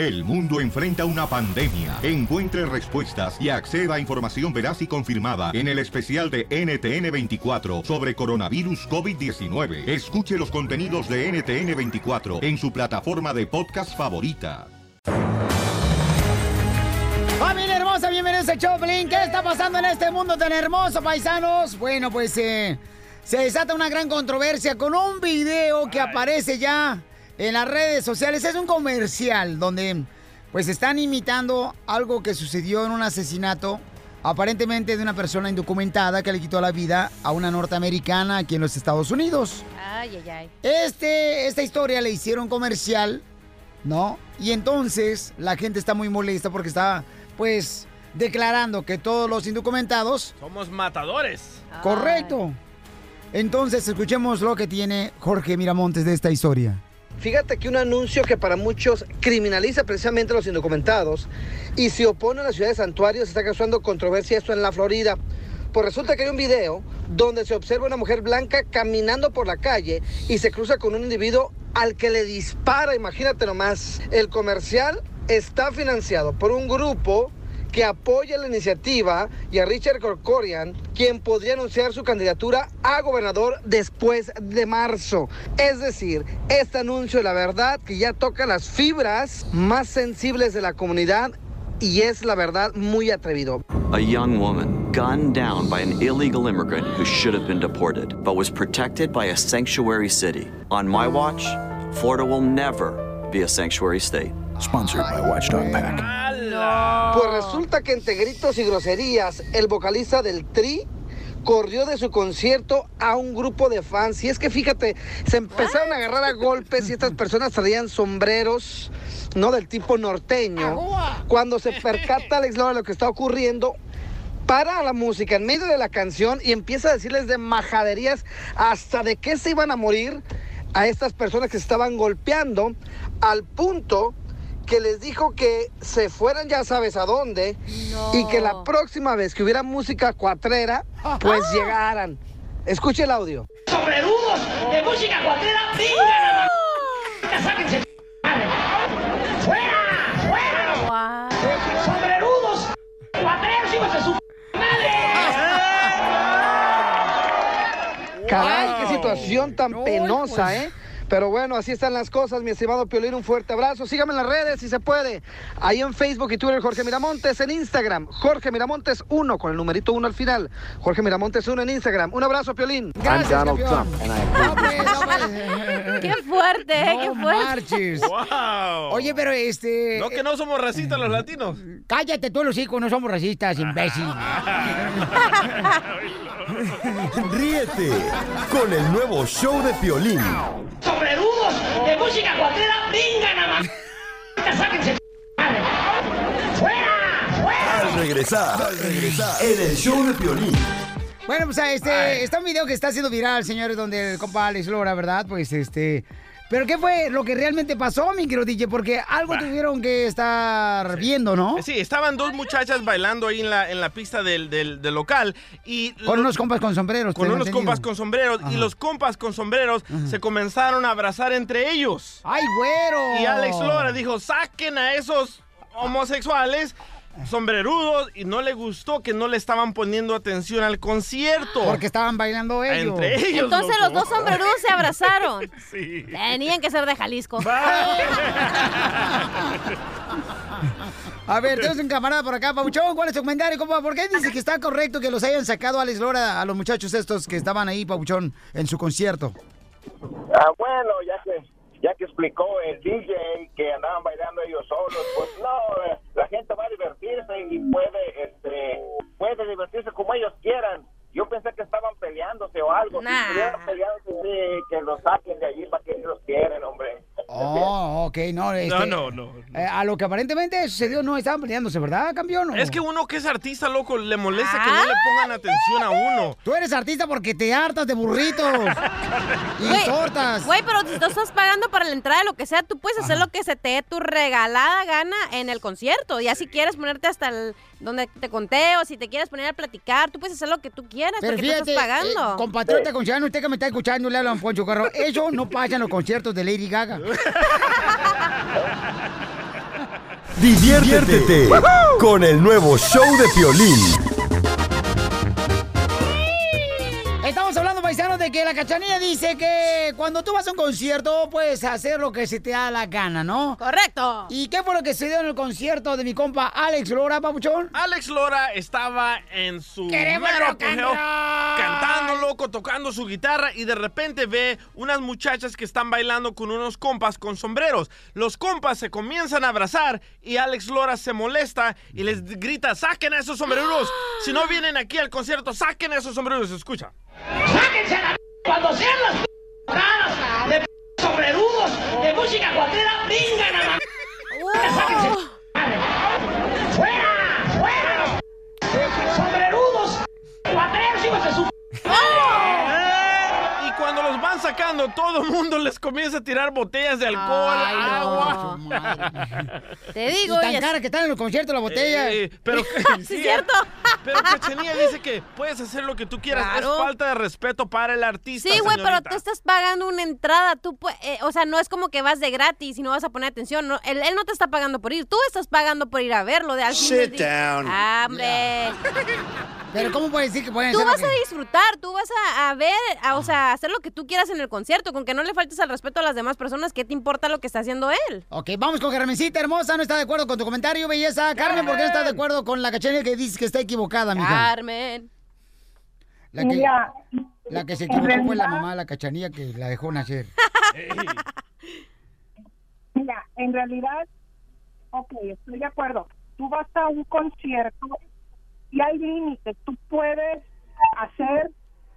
El mundo enfrenta una pandemia. Encuentre respuestas y acceda a información veraz y confirmada en el especial de NTN24 sobre coronavirus COVID-19. Escuche los contenidos de NTN24 en su plataforma de podcast favorita. Familia hermosa, bienvenidos a Choplin. ¿Qué está pasando en este mundo tan hermoso, paisanos? Bueno, pues eh, se desata una gran controversia con un video que aparece ya en las redes sociales. Es un comercial donde pues están imitando algo que sucedió en un asesinato aparentemente de una persona indocumentada que le quitó la vida a una norteamericana aquí en los Estados Unidos. Ay, ay, ay. Este, esta historia le hicieron comercial, ¿no? Y entonces la gente está muy molesta porque está, pues, declarando que todos los indocumentados... Somos matadores. Correcto. Entonces escuchemos lo que tiene Jorge Miramontes de esta historia. Fíjate que un anuncio que para muchos criminaliza precisamente a los indocumentados y se opone a la ciudad de Santuario está causando controversia esto en la Florida. Pues resulta que hay un video donde se observa una mujer blanca caminando por la calle y se cruza con un individuo al que le dispara, imagínate nomás. El comercial está financiado por un grupo que apoya la iniciativa y a Richard Corcorian, quien podría anunciar su candidatura a gobernador después de marzo. Es decir, este anuncio, la verdad, que ya toca las fibras más sensibles de la comunidad y es la verdad muy atrevido. A young woman gunned down by an illegal immigrant who should have been deported, but was protected by a sanctuary city. On my watch, Florida will never be a sanctuary state. Sponsored by Watchdog Pack. Pues resulta que entre gritos y groserías, el vocalista del Tri corrió de su concierto a un grupo de fans. Y es que fíjate, se empezaron a agarrar a golpes y estas personas traían sombreros, no del tipo norteño. Cuando se percata Alex Lora lo que está ocurriendo, para la música en medio de la canción y empieza a decirles de majaderías hasta de qué se iban a morir a estas personas que se estaban golpeando, al punto que les dijo que se fueran ya sabes a dónde y que la próxima vez que hubiera música cuatrera, pues llegaran. Escuche el audio. Sobrerudos de música cuatrera, vengan a ¡Sáquense madre! ¡Fuera! ¡Fuera! ¡Sobrerudos! ¡Cuatreros, hijos de su Caray, qué situación tan penosa, ¿eh? Pero bueno, así están las cosas, mi estimado Piolín, un fuerte abrazo. Sígame en las redes si se puede. Ahí en Facebook y Twitter, Jorge Miramontes, en Instagram, Jorge Miramontes 1, con el numerito 1 al final. Jorge Miramontes 1 en Instagram. Un abrazo, Piolín. Gracias, Donald campeón. Trump, Qué fuerte, ¿eh? Qué No fuerte. marches. ¡Wow! Oye, pero este... No que no somos racistas los latinos. Cállate tú los hijos, no somos racistas, imbécil. Ríete con el nuevo show de Piolín. Sobrerudos de música cuatrera, vengan a ¡Sáquense madre! ¡Fuera! ¡Fuera! Al regresar, al regresar, en el show de Piolín. Bueno, pues este, está un video que está haciendo viral, señores, donde el compa Alex Lora, ¿verdad? Pues este... Pero ¿qué fue lo que realmente pasó, mi querido DJ? Porque algo tuvieron que estar viendo, ¿no? Sí, estaban dos muchachas bailando ahí en la, en la pista del, del- del local y... Con unos compas con sombreros. con unos entendido. compas con sombreros y los compas con sombreros se comenzaron a abrazar entre ellos. ¡Ay, güero! Y Alex Lora dijo, saquen a esos homosexuales sombrerudos y no le gustó que no le estaban poniendo atención al concierto. Porque estaban bailando ellos. Entre ellos. Entonces loco. los dos sombrerudos se abrazaron. Sí. Tenían que ser de Jalisco. A ver, tenemos un camarada por acá, Pabuchón, ¿cuál es tu comentario, compa? ¿Por qué dices que está correcto que los hayan sacado a Alex Lora a los muchachos estos que estaban ahí, Pabuchón, en su concierto? Ah, bueno, ya que ya que explicó el DJ que andaban bailando ellos solos, pues no, eh, la gente va a divertirse y puede, este, puede divertirse como ellos quieran. Yo pensé que estaban peleándose o algo. Nah. Si estuvieran peleándose, sí, que los saquen de allí para que ellos quieren, hombre. Oh, ok, no, este, No, no, no. eh, a lo que aparentemente sucedió, no estaban peleándose, ¿verdad, campeón? Es que uno que es artista, loco, le molesta que no le pongan atención a uno. Tú eres artista porque te hartas de burritos y Güey, tortas. Güey, pero si tú estás pagando para la entrada de lo que sea, tú puedes hacer lo que se te dé tu regalada gana en el concierto. Ya si quieres ponerte hasta el donde te conté o si te quieres poner a platicar, tú puedes hacer lo que tú quieras Pero porque tú fíjate, estás pagando. eh, compatriota conciudadano, usted que me está escuchando, le hablan Poncho Carro. Eso no pasa en los conciertos de Lady Gaga. Diviértete con el nuevo show de Piolín. Paisanos, de que la cachanilla dice que cuando tú vas a un concierto puedes hacer lo que se te da la gana, ¿no? Correcto. ¿Y qué fue lo que se dio en el concierto de mi compa Alex Lora, papuchón? Alex Lora estaba en su ¡Queremos mero apogeo, cantando loco, tocando su guitarra y de repente ve unas muchachas que están bailando con unos compas con sombreros. Los compas se comienzan a abrazar y Alex Lora se molesta y les grita, saquen a esos sombreros. Si no vienen aquí al concierto, saquen a esos sombreros. Escucha. ¡Sáquense a la cuando sean las caras de sobrerudos de música cuatrera! ¡Vengan a la ¡Sáquense ¡Fuera! ¡Fuera! ¡Sobrerudos! ¡Cuatreros, hijos de su Eh, Y cuando los van sacando, todo el mundo les comienza a tirar botellas de alcohol, Ay, no, agua. Te digo, y tan es- cara que están en los conciertos la botella. Eh, pero Sí, es cierto. Pero Cachanilla dice que puedes hacer lo que tú quieras. Claro. Es falta de respeto para el artista. Sí, güey, pero tú estás pagando una entrada. Tú, eh, o sea, no es como que vas de gratis y no vas a poner atención. no, él, él no te está pagando por ir. Tú estás pagando por ir a verlo. De al Sit down. Ah, hombre. Pero ¿cómo puedes decir que pueden Tú hacer lo vas a disfrutar, tú vas a, a ver, a- o sea, hacer lo que tú quieras en el concierto, con que no le faltes al respeto a las demás personas, ¿qué te importa lo que está haciendo él? Ok, vamos con Carmencita hermosa, no está de acuerdo con tu comentario, belleza. Carmen, ¿por qué no estás de acuerdo con la cachanilla que dice que está equivocada, mija? Carmen. La que, Mira, la que se equivocó fue la realidad- mamá de la cachanilla que la dejó nacer. Mira, en realidad, ok, estoy de acuerdo. Tú vas a un concierto y hay límites. Tú puedes hacer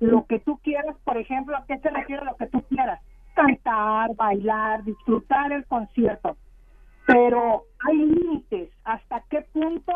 lo que tú quieras, por ejemplo, ¿a qué se refiere lo que tú quieras? Cantar, bailar, disfrutar el concierto. Pero hay límites. ¿Hasta qué punto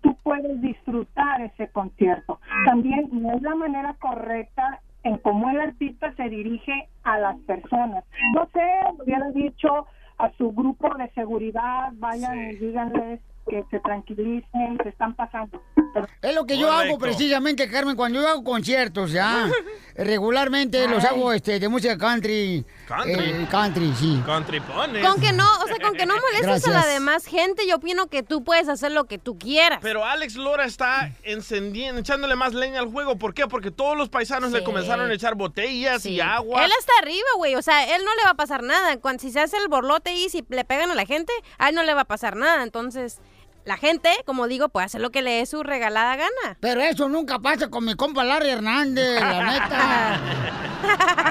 tú puedes disfrutar ese concierto? También no es la manera correcta en cómo el artista se dirige a las personas. No sé, hubiera dicho a su grupo de seguridad, vayan y díganles que se tranquilicen, se están pasando. Pero- Es lo que yo hago precisamente, Carmen, cuando yo hago conciertos, ya. regularmente los hago este, de música country. Country. eh, country, sí. Country pones. Con que no, o sea, con que no molestes a la Gracias. demás gente, yo opino que tú puedes hacer lo que tú quieras. Pero Alex Lora está encendiendo, echándole más leña al juego. ¿Por qué? Porque todos los paisanos le Sí. comenzaron a echar botellas y agua. Él está arriba, güey. O sea, él no le va a pasar nada. Cuando si se hace el borlote y si le pegan a la gente, a él no le va a pasar nada. Entonces, la gente, como digo, puede hacer lo que le dé su regalada gana. Pero eso nunca pasa con mi compa Larry Hernández, la neta.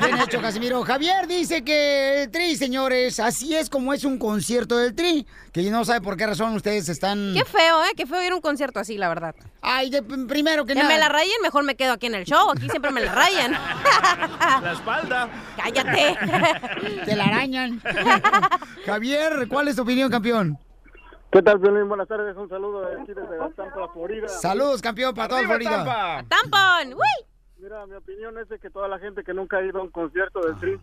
Bien hecho, Casimiro. Javier dice que el Tri, señores, así es como es un concierto del Tri. Que yo no sabe por qué razón ustedes están... Qué feo, ¿eh? Qué feo ir a un concierto así, la verdad. Ay, de- primero que, Que nada... me la rayen, mejor me quedo aquí en el show. Aquí siempre me la rayan. La espalda. Cállate. Te la arañan. Javier, ¿cuál es tu opinión, campeón? ¿Qué tal, Violín? Buenas tardes. Un saludo de aquí desde Tampa, Florida. Saludos, campeón, para toda Florida. ¡Tampón! ¡Uy! Mira, mi opinión es de que toda la gente que nunca ha ido a un concierto del Tri,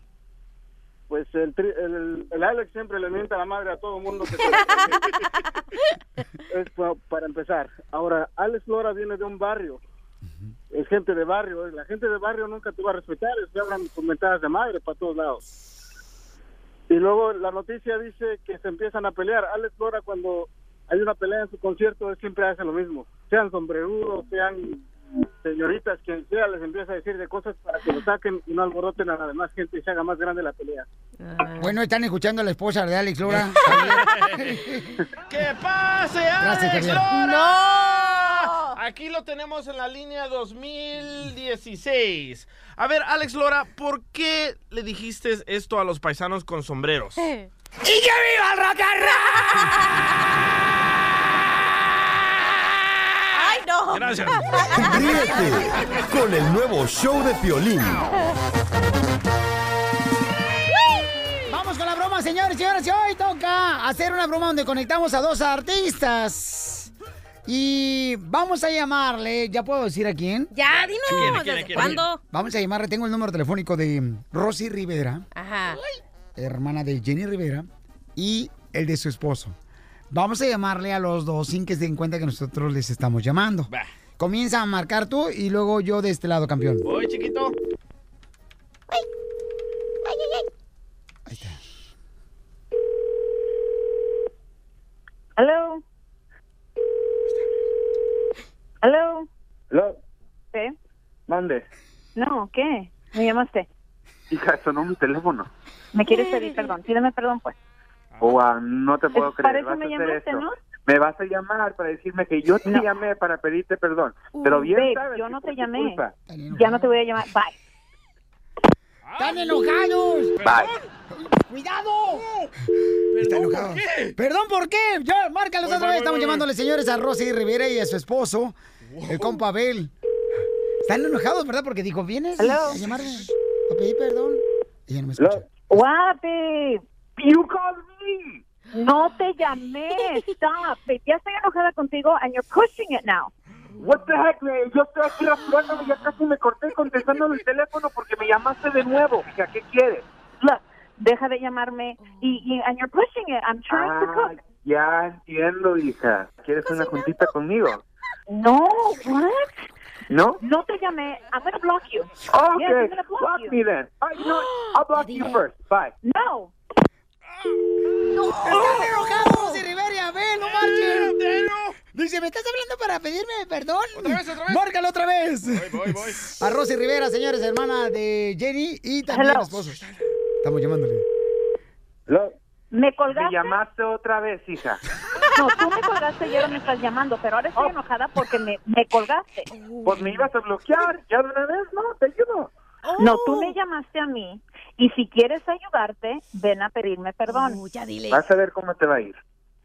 pues el, tri- el, el Alex siempre le mienta la madre a todo el mundo. Que es pa- para empezar. Ahora, Alex Lora viene de un barrio. Es gente de barrio. La gente de barrio nunca te va a respetar. Se hablan con mentadas de madre para todos lados. Y luego la noticia dice que se empiezan a pelear. Alex Lora cuando hay una pelea en su concierto, él siempre hace lo mismo. Sean sombrerudos, sean señoritas, quien sea, les empieza a decir de cosas para que lo saquen y no alboroten a la demás gente y se haga más grande la pelea. Bueno, están escuchando a la esposa de Alex Lora. ¡Que pase, Gracias, Alex Javier. Lora! Aquí lo tenemos en la línea 2016. A ver, Alex Lora, ¿por qué le dijiste esto a los paisanos con sombreros? ¡Y que viva el rock and ¡Ay, no! Gracias. Ríete con el nuevo show de Piolín. Vamos con la broma, señores y señoras. Y hoy toca hacer una broma donde conectamos a dos artistas. Y vamos a llamarle, ¿ya puedo decir a quién? Ya, dinos, quién, quién, ¿desde quién? cuándo? Vamos a llamarle, tengo el número telefónico de Rosy Rivera, Ajá. hermana de Jenny Rivera, y el de su esposo. Vamos a llamarle a los dos sin que se den cuenta que nosotros les estamos llamando. Va. Comienza a marcar tú y luego yo de este lado, campeón. Voy, chiquito. Hello. Hello. Hello. ¿Qué? Mande. No, ¿qué? ¿Me llamaste? Hija, sonó mi teléfono. ¿Me quieres pedir perdón? Pídeme perdón, pues. Oh, ah, no te puedo creer. eso Vas me a hacer llamaste, esto. ¿no? Me vas a llamar para decirme que yo te No. llamé para pedirte perdón. Pero bien Babe, sabes yo no te llamé. Ya no te voy a llamar. Bye. ¡Están enojados! Bye. ¡Cuidado! Está enojado. Perdón, ¿por qué? Ya, márcalos Voy, otra voy, vez. Estamos voy, llamándole, señores, a Rosy Rivera y a su esposo, el compa Abel. Están enojados, ¿verdad? Porque dijo, ¿vienes Hello. a llamarme a pedir perdón? Ella no me escucha. You called me. No te llamé. Stop. Babe, ya estoy enojada contigo and you're pushing it now. What the heck? Yo estoy aquí rasurándome, ya casi me corté contestando el teléfono porque me llamaste de nuevo. Hija, ¿qué quieres? Look, deja de llamarme y, y and you're pushing it. I'm trying to Ah, cook. ya entiendo, hija. ¿Quieres una juntita conmigo? No, what? ¿No? No te llamé. I'm gonna block you. Yes, okay. I'm gonna block block you. me then. You know what? I'll block you first. Bye. No. ¡Están enojados, Rosy Rivera y Abel! ¡No marchen! Dice, ¿me estás hablando para pedirme perdón? ¿Otra vez, otra vez? ¡Márcalo otra vez! Voy, voy, voy. A Rosy Rivera, señores, hermana de Jenny y también Hello. esposo. Estamos llamándole. Hello. ¿Me Me colgaste? llamaste otra vez, hija. No, tú me colgaste y ahora me estás llamando, pero ahora estoy enojada porque me, me colgaste. Pues me ibas a bloquear. Ya de una vez, ¿no? Te ayudo. No, tú me llamaste a mí y si quieres ayudarte, ven a pedirme perdón. Uh, ya dile. Vas a ver cómo te va a ir.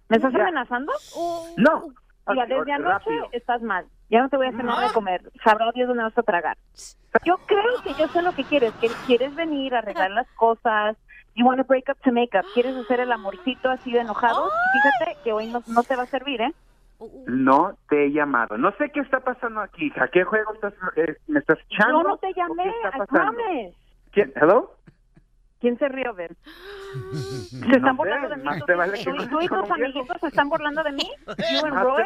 ¿Me estás Ya. amenazando? No. Mira, Ok, desde anoche rápido. estás mal. Ya no te voy a hacer nada de comer. Sabrá Dios dónde vas a tragar. Yo creo que yo sé lo que quieres. Que quieres venir a arreglar las cosas. You want to break up to make up. Quieres hacer el amorcito así de enojado. Y fíjate que hoy no, no te va a servir, ¿eh? No te he llamado. No sé qué está pasando aquí, hija. ¿Qué juego estás, eh, me estás echando? Yo no te ¿O llamé. ¿Qué está pasando? ¿Quién? ¿Hello? ¿Quién se rió, Ben? ¿Se No están sé, burlando de mí? vale ¿Tú, y tus amiguitos se están burlando de mí? ¿You and Más Roy?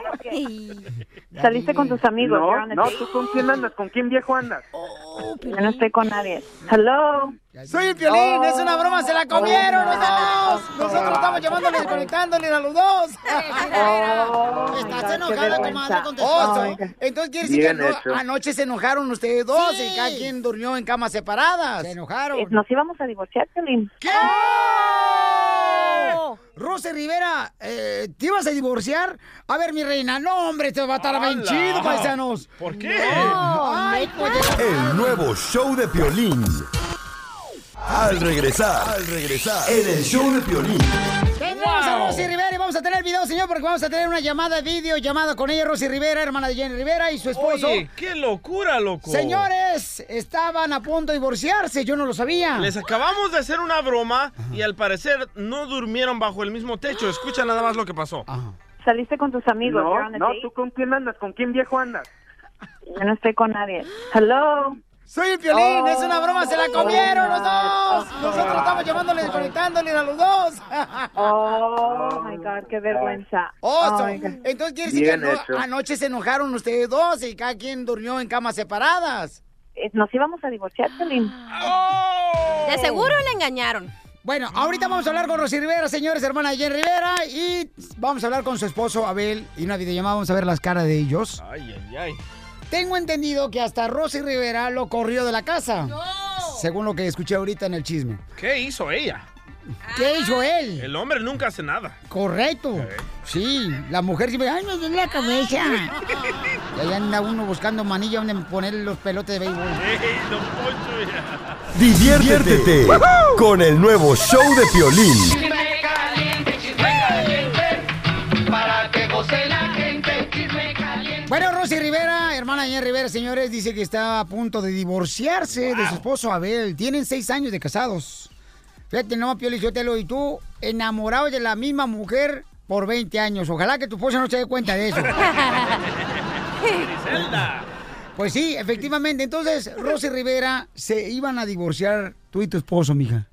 ¿Saliste con tus amigos? No, no. ¿tú con quién andas? ¿Con quién viejo andas? Yo no estoy con nadie. Hello. Soy el Piolín, es una broma, se la comieron los dos. Nosotros estamos llamándole y conectándole a los dos. Oh, Estás enojada, comadre, con tu Oh, esposo. Entonces quiere decir que Bien ano- hecho. anoche se enojaron ustedes dos y cada quien durmió en camas separadas. Se enojaron. Eh, Nos íbamos a divorciar, Piolín. ¿Qué? Rosy Rivera, eh, ¿te ibas a divorciar? A ver, mi reina, no, hombre, esto va a estar bien chido, paisanos. ¿Por qué? Ay, pues, El nuevo show de Piolín. Al regresar, al regresar, en el show de Piolín. Tenemos a Rosy Rivera y vamos a tener video, señor, porque vamos a tener una llamada de video, llamada con ella, Rosy Rivera, hermana de Jenny Rivera y su esposo. Oye, qué locura, loco. Señores, estaban a punto de divorciarse, yo no lo sabía. Les acabamos de hacer una broma y al parecer no durmieron bajo el mismo techo. Escucha nada más lo que pasó. Saliste con tus amigos. No, no. ¿tú con quién andas? ¿Con quién viejo andas? Yo no estoy con nadie. Hello. Soy el Piolín, Oh. es una broma, se la comieron los dos. Oh, Nosotros estamos llamándole y conectándole a los dos. Oh, my God, qué vergüenza. Oh, Oh, entonces quiere decir que Bien ano- hecho. anoche se enojaron ustedes dos y cada quien durmió en camas separadas. Eh, Nos íbamos a divorciar, Piolín. De seguro le engañaron. Bueno, ahorita vamos a hablar con Rosy Rivera, señores, hermana de Jen Rivera, y vamos a hablar con su esposo Abel y una videollamada, vamos a ver las caras de ellos. Ay, ay, ay. Tengo entendido que hasta Rosy Rivera lo corrió de la casa. Según lo que escuché ahorita en el chisme. ¿Qué hizo ella? ¿Qué hizo él? El hombre nunca hace nada. Correcto. Sí, la mujer siempre, ay, me duele la cabeza. y ahí anda uno buscando manilla donde poner los pelotes de béisbol. Ey, don Poncho, ya. Diviértete con el nuevo show de Piolín. Chisme caliente, chisme caliente, para que goce Bueno, Rosy Rivera, hermana de Rivera, señores, dice que está a punto de divorciarse de su esposo Abel. Tienen seis años de casados. Fíjate, no, Pioli, yo te lo y tú, enamorado de la misma mujer por 20 años. Ojalá que tu esposa no se dé cuenta de eso. Pues sí, efectivamente. Entonces, Rosy Rivera, se iban a divorciar tú y tu esposo, mija.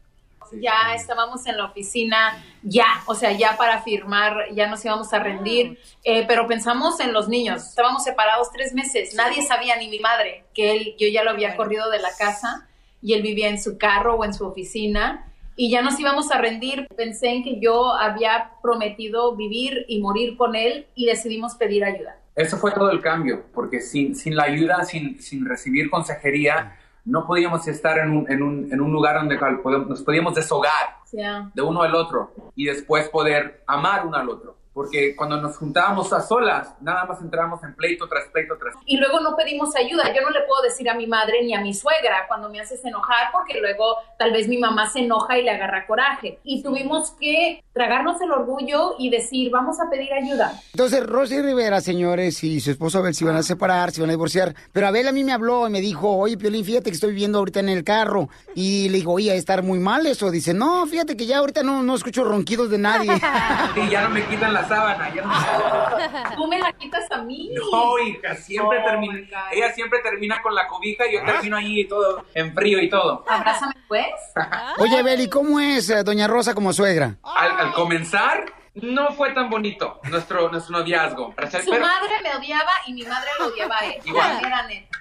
Ya estábamos en la oficina, ya, o sea, ya para firmar, ya nos íbamos a rendir, eh, pero pensamos en los niños, estábamos separados tres meses, nadie sabía, ni mi madre, que él, yo ya lo había corrido de la casa y él vivía en su carro o en su oficina y ya nos íbamos a rendir. Pensé en que yo había prometido vivir y morir con él y decidimos pedir ayuda. Eso fue todo el cambio, porque sin, sin la ayuda, sin, sin recibir consejería, no podíamos estar en un, en un, en un lugar donde nos podíamos deshogar de uno al otro y después poder amar uno al otro. Porque cuando nos juntábamos a solas, nada más entrábamos en pleito tras pleito tras Y luego no pedimos ayuda. Yo no le puedo decir a mi madre ni a mi suegra cuando me haces enojar porque luego tal vez mi mamá se enoja y le agarra coraje. Y tuvimos que tragarnos el orgullo y decir, vamos a pedir ayuda. Entonces, Rosy Rivera, señores, y su esposo Abel se iban a separar, se iban a divorciar. Pero Abel a mí me habló y me dijo, oye, Piolín, fíjate que estoy viviendo ahorita en el carro. Y le digo, oye, ¿a estar muy mal eso? Dice, no, fíjate que ya ahorita no, no escucho ronquidos de nadie. Y ya no me quitan la sábana, ya no me... Tú me la quitas a mí. No, hija, siempre Oh, termina, ella siempre termina con la cobija y yo termino ahí todo en frío y todo. Abrázame pues. Oye, Abel, ¿y cómo es eh, Doña Rosa como suegra? Al, al comenzar, no fue tan bonito nuestro, nuestro noviazgo. Para ser- Su pero, madre me odiaba y mi madre lo odiaba a él. Igual.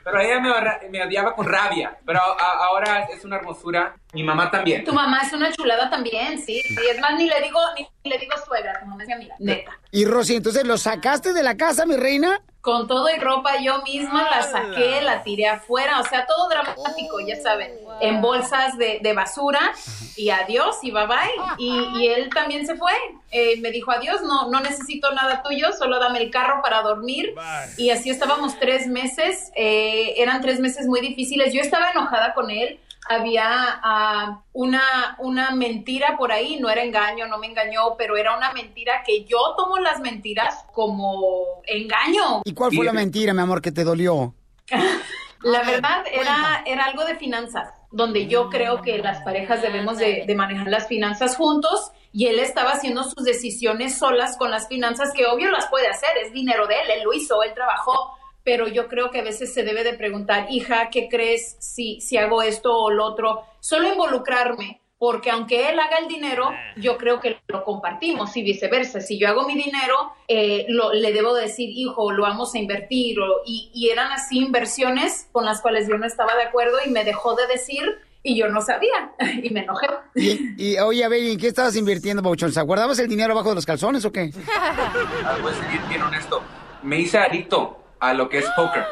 Pero ella me, me odiaba con rabia, pero a- ahora es una hermosura. Mi mamá también. Tu mamá es una chulada también, sí. Y es más, ni le digo, ni le digo suegra, tu mamá es mi amiga, neta. Y Rosy, entonces, ¿lo sacaste de la casa, mi reina? Con todo y ropa yo misma la saqué, la tiré afuera, o sea, todo dramático, ya saben, en bolsas de, de basura y adiós y bye bye. Y, y él también se fue, Eh, me dijo adiós, no, no necesito nada tuyo, solo dame el carro para dormir. Y así estábamos tres meses, eh, eran tres meses muy difíciles, yo estaba enojada con él. Había ah, una, una mentira por ahí, no era engaño, no me engañó, pero era una mentira que yo tomo las mentiras como engaño. ¿Y cuál fue la mentira, mi amor, que te dolió? La verdad era, era algo de finanzas, donde yo creo que las parejas debemos de, de manejar las finanzas juntos y él estaba haciendo sus decisiones solas con las finanzas, que obvio las puede hacer, es dinero de él, él lo hizo, él trabajó, pero yo creo que a veces se debe de preguntar, hija, ¿qué crees si, si hago esto o lo otro? Solo involucrarme. Porque aunque él haga el dinero, yo creo que lo compartimos y viceversa. Si yo hago mi dinero, eh, lo- le debo decir, hijo, lo vamos a invertir. o- y, y eran así inversiones con las cuales yo no estaba de acuerdo y me dejó de decir y yo no sabía y me enojé. Y, y, oye, Abel, ¿en qué estabas invirtiendo, Pauchón? ¿Se ¿Guardabas el dinero abajo de los calzones o qué? Ah, voy a ser bien honesto. Me hice adicto a lo que es poker.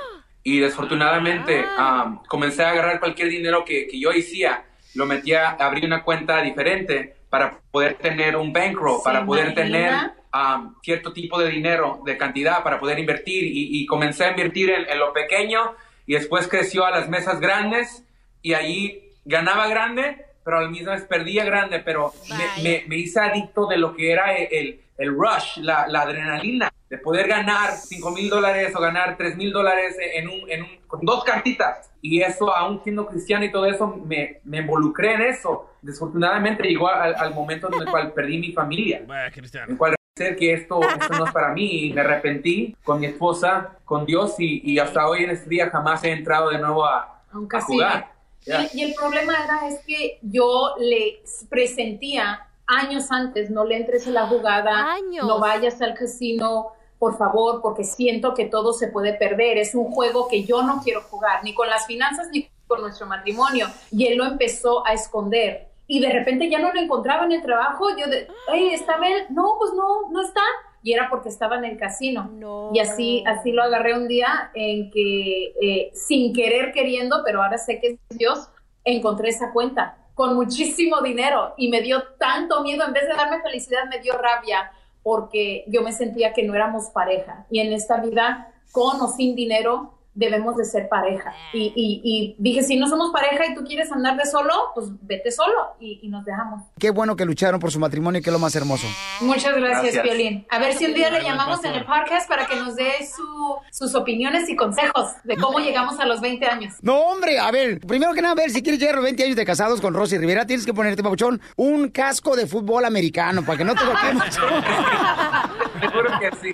Y desafortunadamente am, comencé a agarrar cualquier dinero que, que yo hacía, lo metía, abrí una cuenta diferente para poder tener un bankroll, ¿Se para poder imagina? tener cierto tipo de dinero, de cantidad, para poder invertir. Y, y comencé a invertir en, en lo pequeño y después creció a las mesas grandes y allí ganaba grande, pero al mismo vez perdía grande, pero me, me- me hice adicto de lo que era el, el- el rush, la, la adrenalina, de poder ganar 5 mil dólares o ganar 3 mil dólares en un, en un, con dos cartitas. Y eso, aún siendo cristiano y todo eso, me, me involucré en eso. Desafortunadamente llegó al, al momento en el cual perdí mi familia. Vaya, Cristiano. En el cual sé que esto, esto no es para mí y me arrepentí con mi esposa, con Dios y, y hasta hoy en este día jamás he entrado de nuevo a, a un a jugar. Ya. Y, y el problema era es que yo le presentía años antes, no le entres en la jugada, Años. no vayas al casino, por favor, porque siento que todo se puede perder. Es un juego que yo no quiero jugar, ni con las finanzas ni con nuestro matrimonio. Y él lo empezó a esconder. Y de repente ya no lo encontraba en el trabajo. Yo, de, hey, ¿está él? No, pues no, no está. Y era porque estaba en el casino. Y así, así lo agarré un día en que, eh, sin querer queriendo, pero ahora sé que es Dios, encontré esa cuenta con muchísimo dinero y me dio tanto miedo, en vez de darme felicidad, me dio rabia porque yo me sentía que no éramos pareja. Y en esta vida, con o sin dinero, debemos de ser pareja. Y, y- y dije, si no somos pareja y tú quieres andar de solo, pues vete solo y, y nos dejamos. Qué bueno que lucharon por su matrimonio, que es lo más hermoso. Muchas gracias, Gracias. Piolín. A ver si un día le llamamos en el podcast para que nos dé su- sus opiniones y consejos de cómo llegamos a los 20 años. No, hombre, a ver, primero que nada, a ver, si quieres llegar a los 20 años de casados con Rosy Rivera, tienes que ponerte, papuchón, un casco de fútbol americano para que no te mucho. Seguro que sí.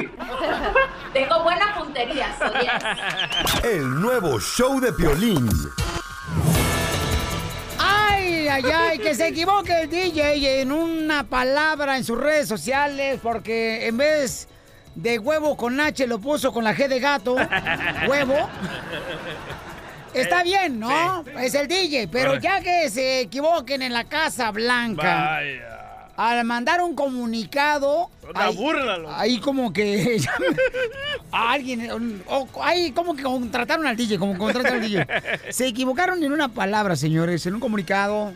Tengo buena puntería, yes. El nuevo show de Piolín. Ay, ay, ay, que se equivoque el DJ en una palabra en sus redes sociales porque en vez de huevo con H lo puso con la G de gato, huevo. Está bien, ¿no? Es el DJ, pero ya que se equivoquen en la Casa Blanca. Vaya. Al mandar un comunicado. Una ahí- burla, loco. Ahí como que. a alguien. un- o- ahí como que contrataron al DJ, como contrataron al DJ. Se equivocaron en una palabra, señores, en un comunicado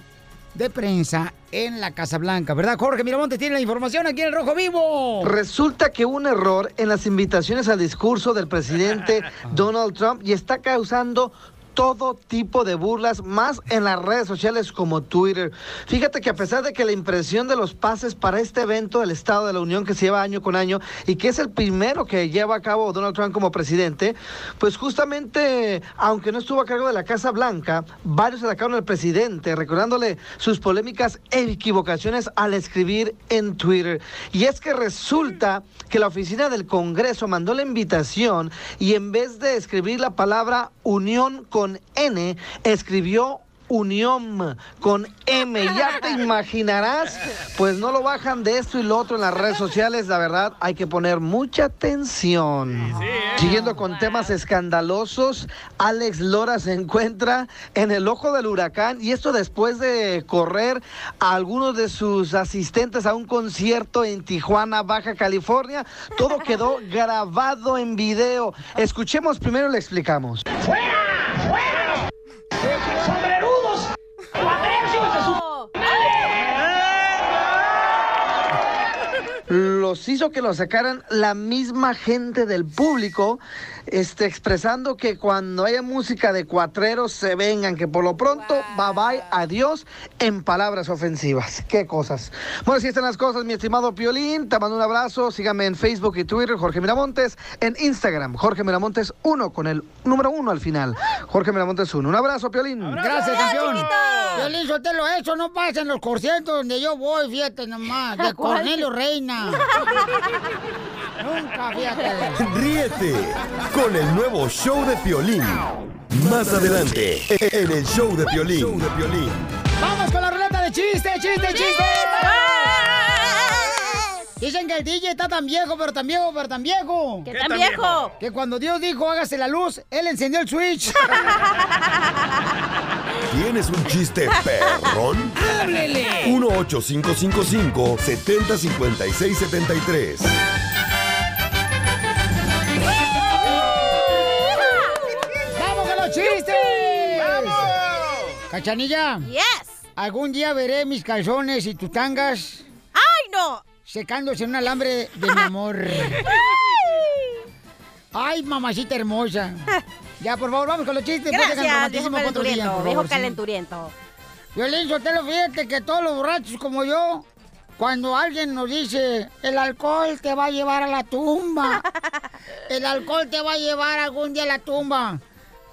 de prensa en la Casa Blanca, ¿verdad? Jorge Miramonte tiene la información aquí en el Rojo Vivo. Resulta que hubo un error en las invitaciones al discurso del presidente Donald Trump y está causando todo tipo de burlas, más en las redes sociales como Twitter. Fíjate que a pesar de que la impresión de los pases para este evento del Estado de la Unión que se lleva año con año y que es el primero que lleva a cabo Donald Trump como presidente, pues justamente, aunque no estuvo a cargo de la Casa Blanca, varios atacaron al presidente, recordándole sus polémicas e equivocaciones al escribir en Twitter. Y es que resulta que la oficina del Congreso mandó la invitación y en vez de escribir la palabra unión con N, escribió Unión con M. Ya te imaginarás, pues no lo bajan de esto y lo otro en las redes sociales. La verdad, hay que poner mucha atención. Siguiendo con temas escandalosos, Alex Lora se encuentra en el ojo del huracán y esto después de correr a algunos de sus asistentes a un concierto en Tijuana, Baja California. Todo quedó grabado en video. Escuchemos primero, le explicamos. ¡Cuatreros, de su... los hizo que lo sacaran la misma gente del público, este, expresando que cuando haya música de cuatreros se vengan, que por lo pronto, bye bye, adiós, en palabras ofensivas. Qué cosas. Bueno, así están las cosas, mi estimado Piolín. Te mando un abrazo. Sígame en Facebook y Twitter, Jorge Miramontes. En Instagram, Jorge Miramontes 1, con el número 1 al final. Jorge Miramontes 1. Un abrazo, Piolín. Gracias, campeón. Violín Sotelo, eso no pasa en los conciertos donde yo voy, fíjate nomás, de. Cornelio Reina. Nunca, fíjate. Ríete con el nuevo show de Piolín. Más adelante, en el show de Piolín. Vamos con la ruleta de chiste, chiste, chiste. Dicen que el DJ está tan viejo, pero tan viejo, pero tan viejo. ¿Qué tan viejo? Que cuando Dios dijo hágase la luz, él encendió el switch. ¿Tienes un chiste perrón? ¡Háblele! 18555 705673 chistes! ¡Vamos! Cachanilla. Yes. ¿Algún día veré mis calzones y tus tangas? ¡Ay, no! Secándose en un alambre de mi amor. ¡Ay, mamacita hermosa! Ya, por favor, vamos con los chistes. Gracias, viejo calenturiento, viejo calenturiento. Violín Sotelo, fíjate que todos los borrachos como yo, cuando alguien nos dice, el alcohol te va a llevar a la tumba, el alcohol te va a llevar algún día a la tumba,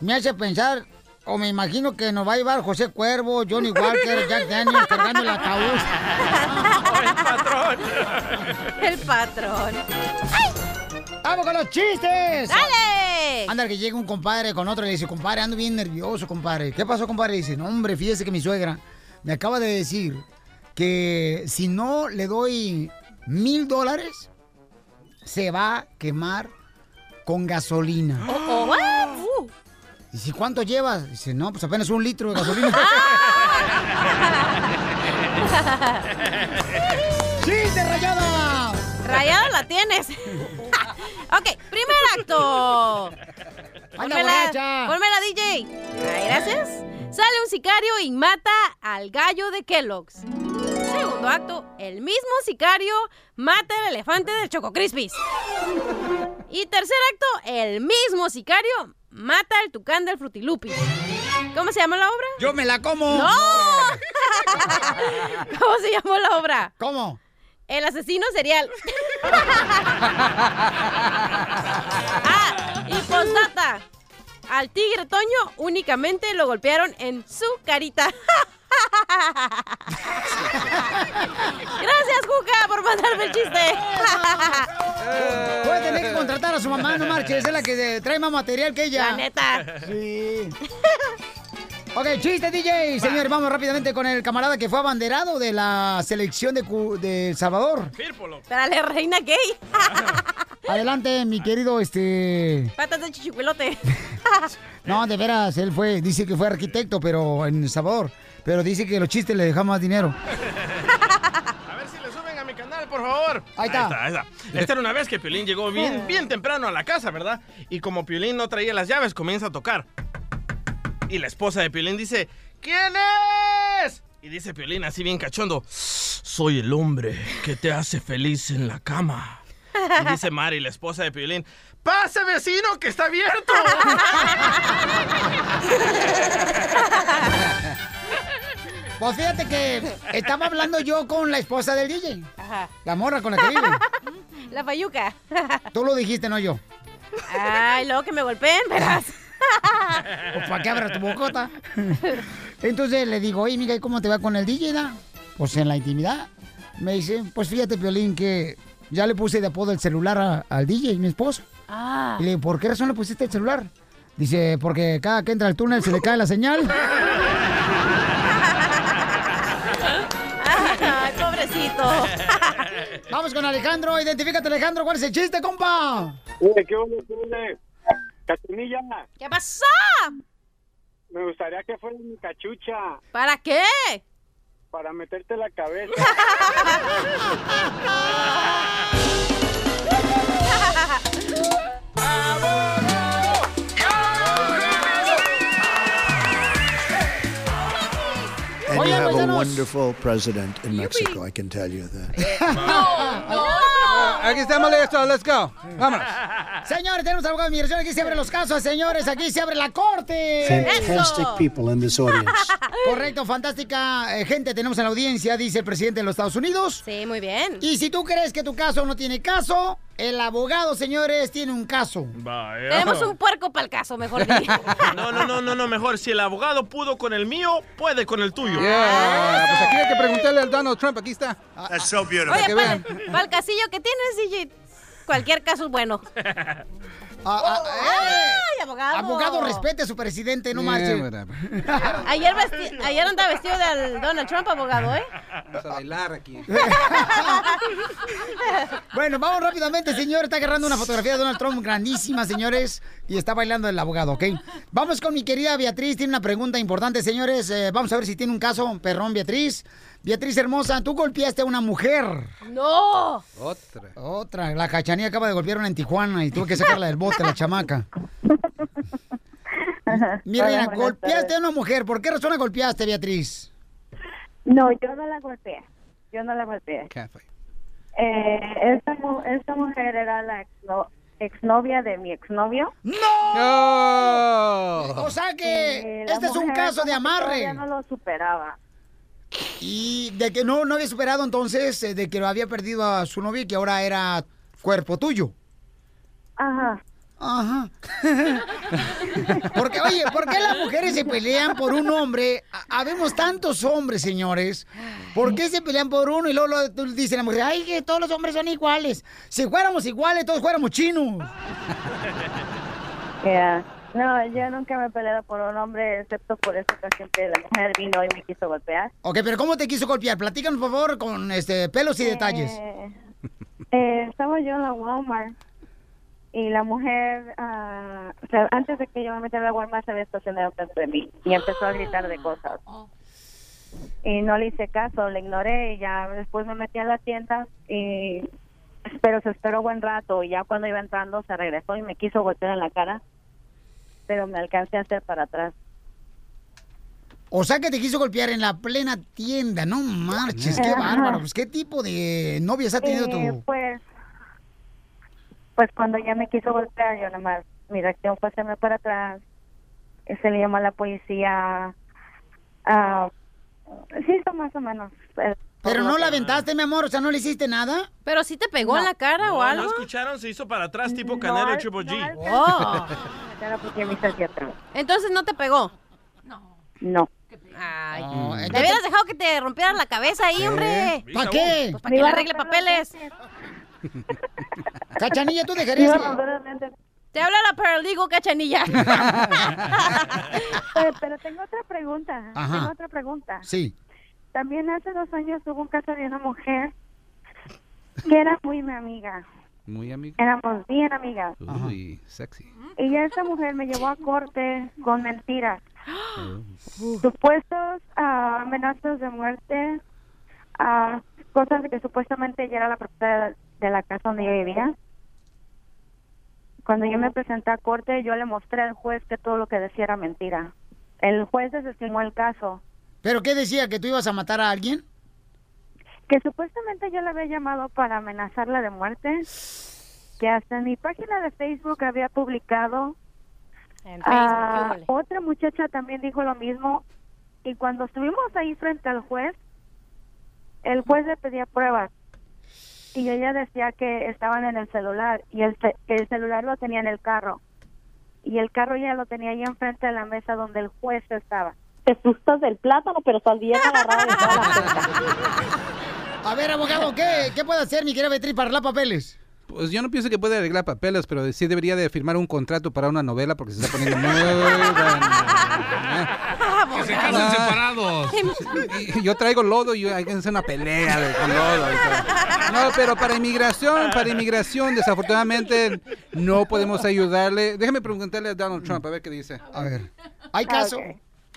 me hace pensar, o me imagino que nos va a llevar José Cuervo, Johnny Walker, Jack Daniels cargando el ataúd. El patrón. El patrón. ¡Vamos con los chistes! ¡Dale! Anda, que llega un compadre con otro y le dice, compadre, ando bien nervioso, compadre. ¿Qué pasó, compadre? Y dice, no, hombre, fíjese que mi suegra me acaba de decir que si no le doy mil dólares, se va a quemar con gasolina. Oh, what? Dice, ¿cuánto llevas? Dice, no, pues apenas un litro de gasolina. ¡Chiste, rayada! Rayada la tienes. ok, primer acto. Pónmela, pónmela, DJ. Ay, gracias. Sale un sicario y mata al gallo de Kellogg's. Segundo acto, el mismo sicario mata al elefante del Choco Crispies. Y tercer acto, el mismo sicario mata al tucán del Frutilupis. ¿Cómo se llama la obra? ¡Yo me la como! ¡No! ¿Cómo se llamó la obra? ¿Cómo? El asesino serial. ah. Al tigre Toño únicamente lo golpearon en su carita. Gracias, Juca, por mandarme el chiste. Puede tener que contratar a su mamá, no marches, es la que trae más material que ella. La neta. Sí. Ok, chiste, DJ. Señor, vamos rápidamente con el camarada que fue abanderado de la selección de, Cu- de El Salvador. Dale, reina gay. Adelante, mi querido, este... Patas de chichicuelote. No, de veras, él fue, dice que fue arquitecto, pero en El Salvador. Pero dice que los chistes le dejan más dinero. por favor. Ahí está. ahí está. Esta era una vez que Piolín llegó bien, bien temprano a la casa, ¿verdad? Y como Piolín no traía las llaves, comienza a tocar. Y la esposa de Piolín dice, ¿quién es? Y dice Piolín así bien cachondo, soy el hombre que te hace feliz en la cama. Y dice Mari, la esposa de Piolín, ¡pase vecino que está abierto! Pues fíjate que estaba hablando yo con la esposa del DJ. Ajá. La morra con la que vive. La payuca. Tú lo dijiste, no yo. Ay, luego que me golpeen, verás. Pues para qué abras tu bocota. Entonces le digo, oye, mija, ¿y cómo te va con el DJ, da? Pues en la intimidad. Me dice, pues fíjate, Piolín, que ya le puse de apodo el celular a- al DJ, mi esposo. Ah. Y le digo, ¿por qué razón le pusiste el celular? Dice, porque cada que entra al túnel se le cae la señal. Ay, pobrecito. Vamos con Alejandro, identifícate Alejandro, ¿cuál es el chiste, compa? ¿Qué onda, Cachanilla, ¿Qué pasó? me gustaría que fuera mi cachucha ¿Para qué? para meterte la cabeza. And Oye, you have a wonderful president in Mexico, I can tell you that. Aquí está molesto, let's go. Vámonos. Señores, tenemos abogado de migración, aquí se abren los casos, señores, aquí se abre la corte. Fantastic people in this audience. Correcto, fantástica eh, gente tenemos en la audiencia, dice el presidente de los Estados Unidos. Sí, muy bien. Y si tú crees que tu caso no tiene caso, el abogado, señores, tiene un caso. Vaya. Tenemos un puerco para el caso, mejor di. No, no, no, no, no, mejor. Si el abogado pudo con el mío, puede con el tuyo. Yeah, pues aquí hay que preguntarle al Donald Trump, aquí está. That's so beautiful. Oye, para, el casillo que tienes, DJ, cualquier caso es bueno. Ah, ah, eh. ¡Ay, abogado! Abogado, respete a su presidente, no Yeah, marche. Ayer, vesti- ayer andaba vestido del Donald Trump, abogado, ¿eh? Vamos a bailar aquí. Bueno, vamos rápidamente, señor. Está agarrando una fotografía de Donald Trump grandísima, señores. Y está bailando el abogado, ¿ok? Vamos con mi querida Beatriz. Tiene una pregunta importante, señores. Eh, vamos a ver si tiene un caso, perrón, Beatriz. Beatriz hermosa, tú golpeaste a una mujer. ¡No! Otra. Otra. La cachanía acaba de golpear a una en Tijuana y tuve que sacarla del bote, la chamaca. Mi Hola, reina, buenas golpeaste tardes. a una mujer. ¿Por qué razón la golpeaste, Beatriz? No, yo no la golpeé. Yo no la golpeé. Eh, esta, esta mujer era la exno- exnovia de mi exnovio. ¡No! ¡No! O sea que Eh, este es un caso de amarre. todavía no lo superaba. Y de que no, no había superado entonces, eh, de que lo había perdido a su novia y que ahora era cuerpo tuyo. Ajá. Ajá. Porque, oye, ¿por qué las mujeres se pelean por un hombre? Ha- Habemos tantos hombres, señores. ¿Por qué se pelean por uno y luego, luego tú dice la mujer, ay, que todos los hombres son iguales? Si fuéramos iguales, todos fuéramos chinos. Yeah. No, yo nunca me he peleado por un hombre, excepto por esa ocasión que la mujer vino y me quiso golpear. Ok, pero ¿cómo te quiso golpear? Platícanos, por favor, con este pelos y detalles. Eh, eh, estaba yo en la Walmart y la mujer, ah, o sea, antes de que yo me metiera a la Walmart, se había estacionado frente de mí y empezó a gritar de cosas. Y no le hice caso, le ignoré y ya después me metí a la tienda y pero se esperó buen rato y ya cuando iba entrando se regresó y me quiso golpear en la cara, pero me alcancé a hacer para atrás. O sea que te quiso golpear en la plena tienda, no marches, qué Ajá. bárbaro. Pues qué tipo de novias ha tenido Eh, tu... Pues, pues cuando ya me quiso golpear, yo nada más, mi reacción fue hacerme para atrás. Se le llamó a la policía. ah, sí, más o menos. Pero no la aventaste, mi amor, o sea, no le hiciste nada. ¿Pero sí te pegó en la cara No, o algo? ¿No escucharon? Se hizo para atrás tipo Canelo y Triple G. Oh. Entonces no te pegó. No. Ay. No, Te entonces- hubieras dejado que te rompieran la cabeza ahí, hombre. ¿Para qué? Pues para que le arregle papeles. Cachanilla, ¿tú dejarías. Te habla la paralegal, cachanilla. Eh, pero tengo otra pregunta. Ajá. Tengo otra pregunta. Sí. También hace dos años hubo un caso de una mujer que era muy mi amiga. Muy amigo. Éramos bien amigas. Uy, sexy. Y esa mujer me llevó a corte con mentiras. Supuestos ah, amenazas de muerte, ah, cosas de que supuestamente ella era la propietaria de la casa donde yo vivía. Cuando yo me presenté a corte, yo le mostré al juez que todo lo que decía era mentira. El juez desestimó el caso. ¿Pero qué decía? ¿Que tú ibas a matar a alguien? Que supuestamente yo le había llamado para amenazarla de muerte. Que hasta en mi página de Facebook había publicado. En Ah, Facebook, ¿qué otra muchacha también dijo lo mismo. Y cuando estuvimos ahí frente al juez, el juez le pedía pruebas. Y ella decía que estaban en el celular. Y el, ce- el celular lo tenía en el carro. Y el carro ya lo tenía ahí enfrente de la mesa donde el juez estaba. Te asustas del plátano, pero estás bien agarrado de toda la A ver, abogado, ¿qué, qué puede hacer mi querida Beatriz para arreglar papeles? Pues yo no pienso que puede arreglar papeles, pero sí debería de firmar un contrato para una novela porque se está poniendo muy Que se casen separados. Y yo traigo lodo y hay que hacer una pelea de- con lodo. y. No, pero para inmigración, para inmigración, desafortunadamente no podemos ayudarle. Déjame preguntarle a Donald Trump a ver qué dice. A ver. ¿Hay caso?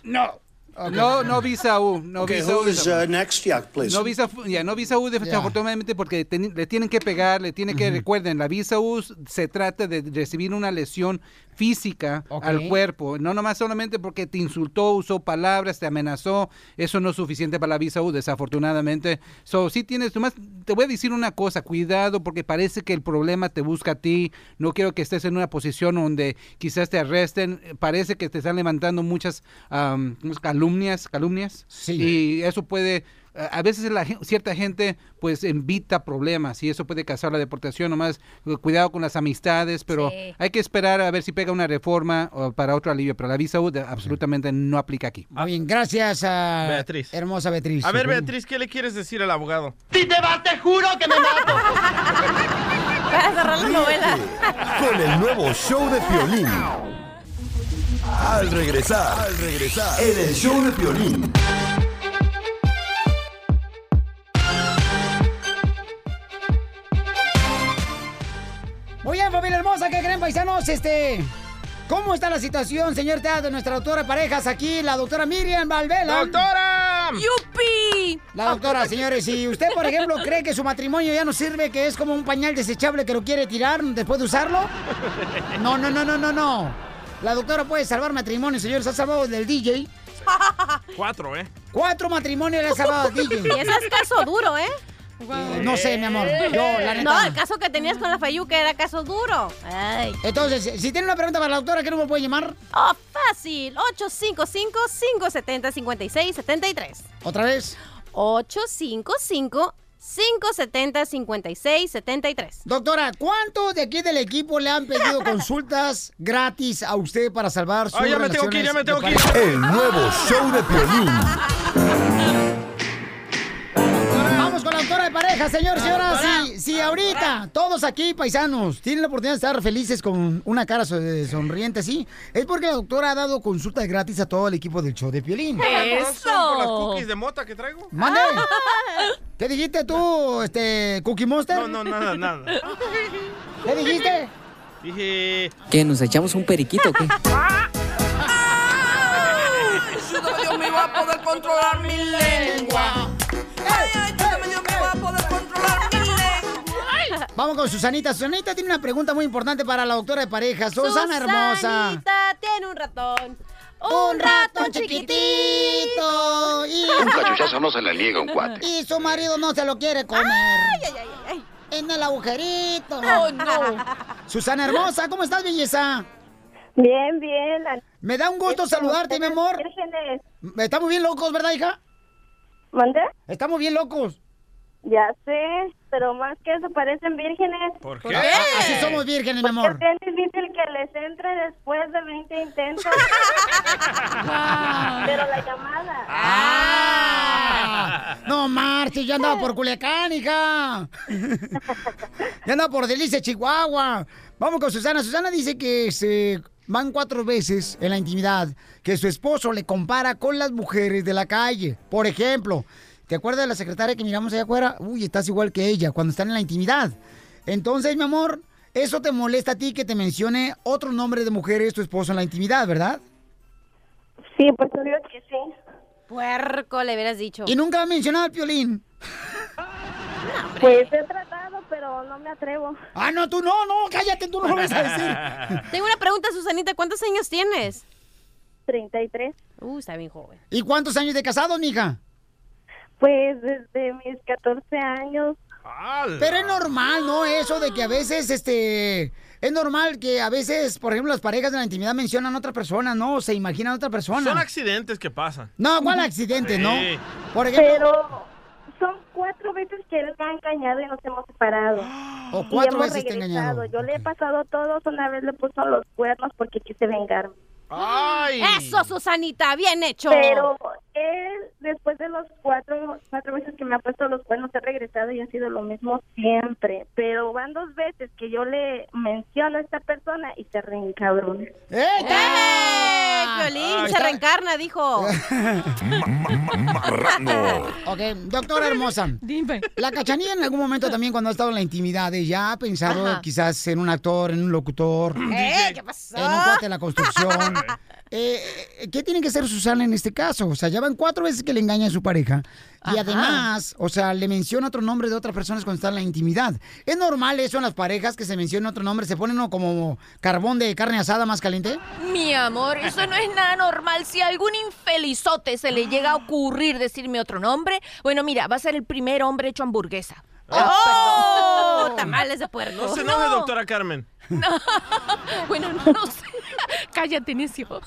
No. No, no visa U, no Okay, visa U. who's uh, next? Yeah, please. No visa, ya, no visa U desafortunadamente porque teni- le tienen que pegar, le tienen que, recuerden, la visa U se trata de recibir una lesión física al cuerpo, no nomás solamente porque te insultó, usó palabras, te amenazó, eso no es suficiente para la visa U desafortunadamente. So, sí tienes, nomás te voy a decir una cosa, cuidado porque parece que el problema te busca a ti, no quiero que estés en una posición donde quizás te arresten, parece que te están levantando muchas am, ¿cómo calumnias, calumnias, y eso puede a a veces la, cierta gente pues invita problemas y eso puede causar la deportación, nomás eh, cuidado con las amistades, pero Sí. hay que esperar a ver si pega una reforma o para otro alivio, pero la visa U absolutamente no aplica aquí. Muy bien, gracias a Beatriz. hermosa Beatriz. A ver. Beatriz, ¿qué le quieres decir al abogado? Si te vas, te juro que me mato. Para cerrar la novela. Con el nuevo show de Piolín. Al regresar, al regresar, en el show de Piolín. Muy bien, familia hermosa, ¿qué creen, paisanos? Este, ¿cómo está la situación, señor Teatro, nuestra doctora de parejas aquí, la doctora Miriam Valvela? ¡Doctora! ¡Yupi! La doctora, señores, si usted, por ejemplo, cree que su matrimonio ya no sirve, que es como un pañal desechable que lo quiere tirar después de usarlo, no, no, no, no, no, no. La doctora puede salvar matrimonios, señores, ha salvado del DJ. Cuatro, ¿eh? Cuatro matrimonios le ha salvado al DJ. Y ese es caso duro, ¿eh? No sé, mi amor. Yo, la neta. No, el caso que tenías con la Fayuca era caso duro. Ay. Entonces, si tiene una pregunta para la doctora, ¿qué número puede llamar? Oh, fácil. 855-570-5673. ¿Otra vez? 855-570-5673. Doctora, ¿cuántos de aquí del equipo le han pedido consultas gratis a usted para salvar sus Ah, ya me tengo que ir, ya me tengo que ir. El nuevo show de Piolín. Doctora de pareja, señor, señora. Si, si ahorita todos aquí, paisanos, tienen la oportunidad de estar felices con una cara so- sonriente así, es porque la doctora ha dado consultas gratis a todo el equipo del show de Piolín. ¿Son por las cookies de mota que traigo? ¡Mande! ¿Qué dijiste tú, este, Cookie Monster? No, no, nada, nada. ¿Qué dijiste? Dije... ¿Qué? ¿Nos echamos un periquito o qué? Ayúdame, Dios mío, a poder controlar mi lengua. Vamos con Susanita. Susanita tiene una pregunta muy importante para la doctora de pareja. Susana hermosa. Susanita tiene un ratón. Un ratón chiquitito. Y, Un cachuchazo no se le niega un cuate. y su marido no se lo quiere comer. Ay, ay, ay, ay. En el agujerito. Oh, no. Susana hermosa, ¿cómo estás, belleza? Bien, bien. Me da un gusto saludarte, mi amor. Vírgenes. Estamos bien locos, ¿verdad, hija? ¿Mande? Estamos bien locos. Ya sé, pero más que eso parecen vírgenes. ¿Por qué? Así somos vírgenes, mi amor. Porque es bien difícil que les entre después de 20 intentos. pero la llamada. Ah, no marches, ya andaba por Culiacán, hija. ya andaba por Delicia, Chihuahua. Vamos con Susana. Susana dice que se van cuatro veces en la intimidad, que su esposo le compara con las mujeres de la calle. Por ejemplo, ¿te acuerdas de la secretaria que miramos allá afuera? Uy, estás igual que ella cuando están en la intimidad. Entonces, mi amor, eso te molesta a ti que te mencione otro nombre de mujeres tu esposo en la intimidad, ¿verdad? Sí, pues obvio que sí. Puerco, le hubieras dicho. Y nunca ha mencionado al piolín. Pues he tratado, pero no me atrevo. Ah, no, tú no, no, cállate, tú no lo vas a decir. Tengo una pregunta, Susanita. ¿Cuántos años tienes? 33. Uh, está bien joven. ¿Y cuántos años de casado, mija? Pues desde mis 14 años. Pero es normal, ¿no? Eso de que a veces, este... Es normal que a veces, por ejemplo, las parejas de la intimidad mencionan a otra persona, ¿no? O se imaginan a otra persona. Son accidentes que pasan. No, ¿cuál accidente, no? Sí. Por ejemplo... Pero son cuatro veces que él me ha engañado y nos hemos separado. O Y cuatro hemos veces te regresado. engañado. Yo le he pasado todos, una vez le puso los cuernos porque quise vengarme. ¡Ay! Eso, Susanita, bien hecho. Pero él, después de los cuatro, cuatro veces que me ha puesto los cuernos, he regresado y ha sido lo mismo siempre. Pero van dos veces que yo le menciono a esta persona y se reencabrona. ¡Eh! Violín, se reencarna, dijo. Ok, doctora hermosa. Dime. La cachanilla en algún momento también cuando ha estado en la intimidad, ella ha pensado Ajá. quizás en un actor, en un locutor. ¡Eh! ¿Qué pasó? En un cuate de la construcción. Eh, eh, ¿Qué tiene que hacer Susana en este caso? O sea, ya van cuatro veces que le engaña a su pareja. Y Ajá. además, o sea, le menciona otro nombre de otras personas cuando está en la intimidad. ¿Es normal eso en las parejas que se menciona otro nombre? ¿Se ponen uno como carbón de carne asada más caliente? Mi amor, eso no es nada normal. Si a algún infelizote se le llega a ocurrir decirme otro nombre, bueno, mira, va a ser el primer hombre hecho hamburguesa. ¡Oh! Tamales de puerco. No se enoje, doctora Carmen. Bueno, no sé. Cállate, necio.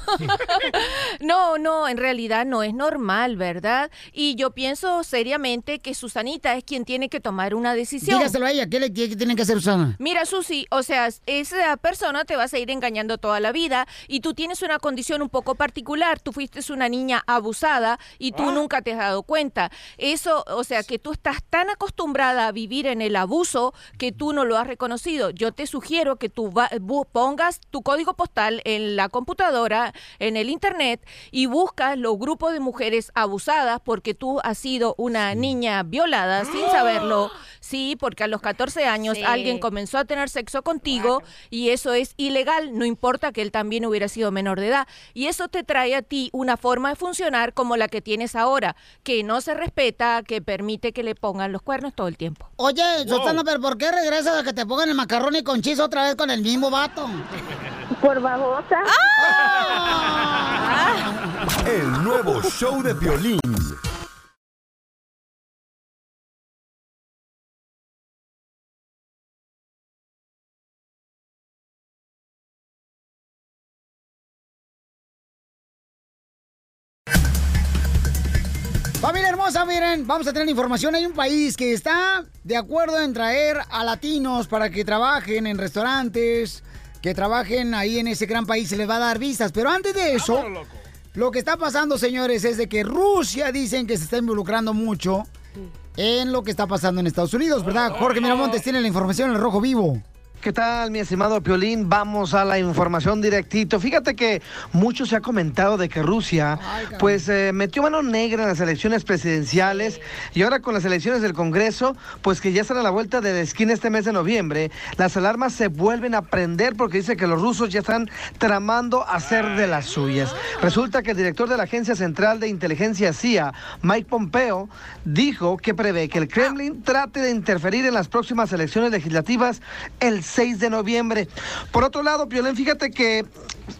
No, no, en realidad no es normal, ¿verdad? Y yo pienso seriamente que Susanita es quien tiene que tomar una decisión. Dígaselo a ella, ¿qué le qué tiene que hacer Susana? Mira, Susi, o sea, esa persona te va a seguir engañando toda la vida y tú tienes una condición un poco particular. Tú fuiste una niña abusada y tú nunca te has dado cuenta. Eso, o sea, que tú estás tan acostumbrada a vivir en el abuso que tú no lo has reconocido. Yo te sugiero que tú va- bu- pongas tu código postal en la computadora, en el internet y buscas los grupos de mujeres abusadas porque tú has sido una niña violada sin saberlo. Sí, porque a los 14 años Sí. alguien comenzó a tener sexo contigo y eso es ilegal, no importa que él también hubiera sido menor de edad. Y eso te trae a ti una forma de funcionar como la que tienes ahora, que no se respeta, que permite que le pongan los cuernos todo el tiempo. Oye, Susana, pero ¿por qué regresas a que te pongan el macarrón y con chis otra vez con el mismo vato? Por babosa. El nuevo show de violín. Hermosa, miren, vamos a tener información. Hay un país que está de acuerdo en traer a latinos para que trabajen en restaurantes, que trabajen ahí en ese gran país, se les va a dar visas. Pero antes de eso, lo que está pasando, señores, es de que Rusia dicen que se está involucrando mucho en lo que está pasando en Estados Unidos, ¿verdad? Jorge Miramontes tiene la información en el Rojo Vivo. ¿Qué tal, mi estimado Piolín? Vamos a la información directito. Fíjate que mucho se ha comentado de que Rusia, pues, eh, metió mano negra en las elecciones presidenciales y ahora con las elecciones del Congreso, pues que ya están a la vuelta de la esquina este mes de noviembre, las alarmas se vuelven a prender porque dice que los rusos ya están tramando hacer de las suyas. Resulta que el director de la Agencia Central de Inteligencia CIA, Mike Pompeo, dijo que prevé que el Kremlin trate de interferir en las próximas elecciones legislativas el 6 de noviembre. Por otro lado, Violén, fíjate que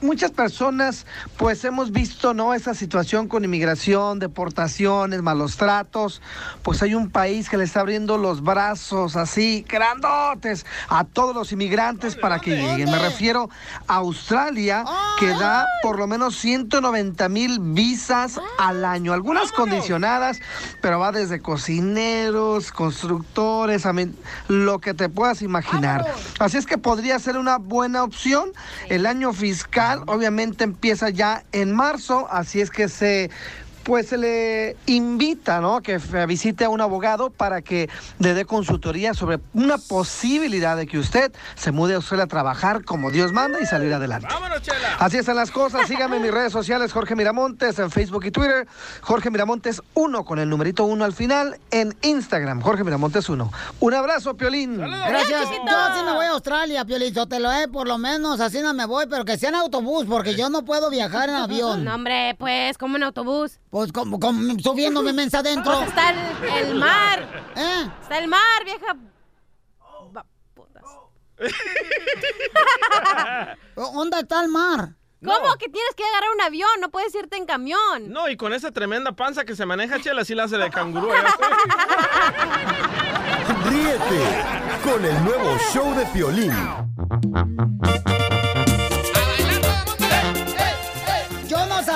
muchas personas pues hemos visto no esa situación con inmigración, deportaciones, malos tratos, pues hay un país que le está abriendo los brazos así grandotes a todos los inmigrantes para que lleguen. Me refiero a Australia que da por lo menos 190 mil visas al año, algunas condicionadas, pero va desde cocineros, constructores, a mí, lo que te puedas imaginar. Así es que podría ser una buena opción. El año fiscal obviamente empieza ya en marzo, así es que se pues se le invita, ¿no? Que visite a un abogado para que le dé consultoría sobre una posibilidad de que usted se mude a Australia a trabajar como Dios manda y salir adelante. Así están las cosas. Síganme en mis redes sociales, Jorge Miramontes, en Facebook y Twitter. Jorge Miramontes 1 con el numerito 1 al final. En Instagram, Jorge Miramontes 1. Un abrazo, Piolín. Gracias. Yo sí me voy a Australia, Piolito, te lo he, por lo menos, así no me voy, pero que sea en autobús, porque yo no puedo viajar en avión. No, hombre, pues, como en autobús. Pues como, como subiéndome mensa adentro. Pues está el, el mar. ¿Eh? Está el mar, vieja. Va- putas. ¿Dónde está el mar? ¿Cómo que tienes que agarrar un avión? No puedes irte en camión. No, y con esa tremenda panza que se maneja, Chela, sí la hace de canguro. allá. Ríete con el nuevo show de Piolín.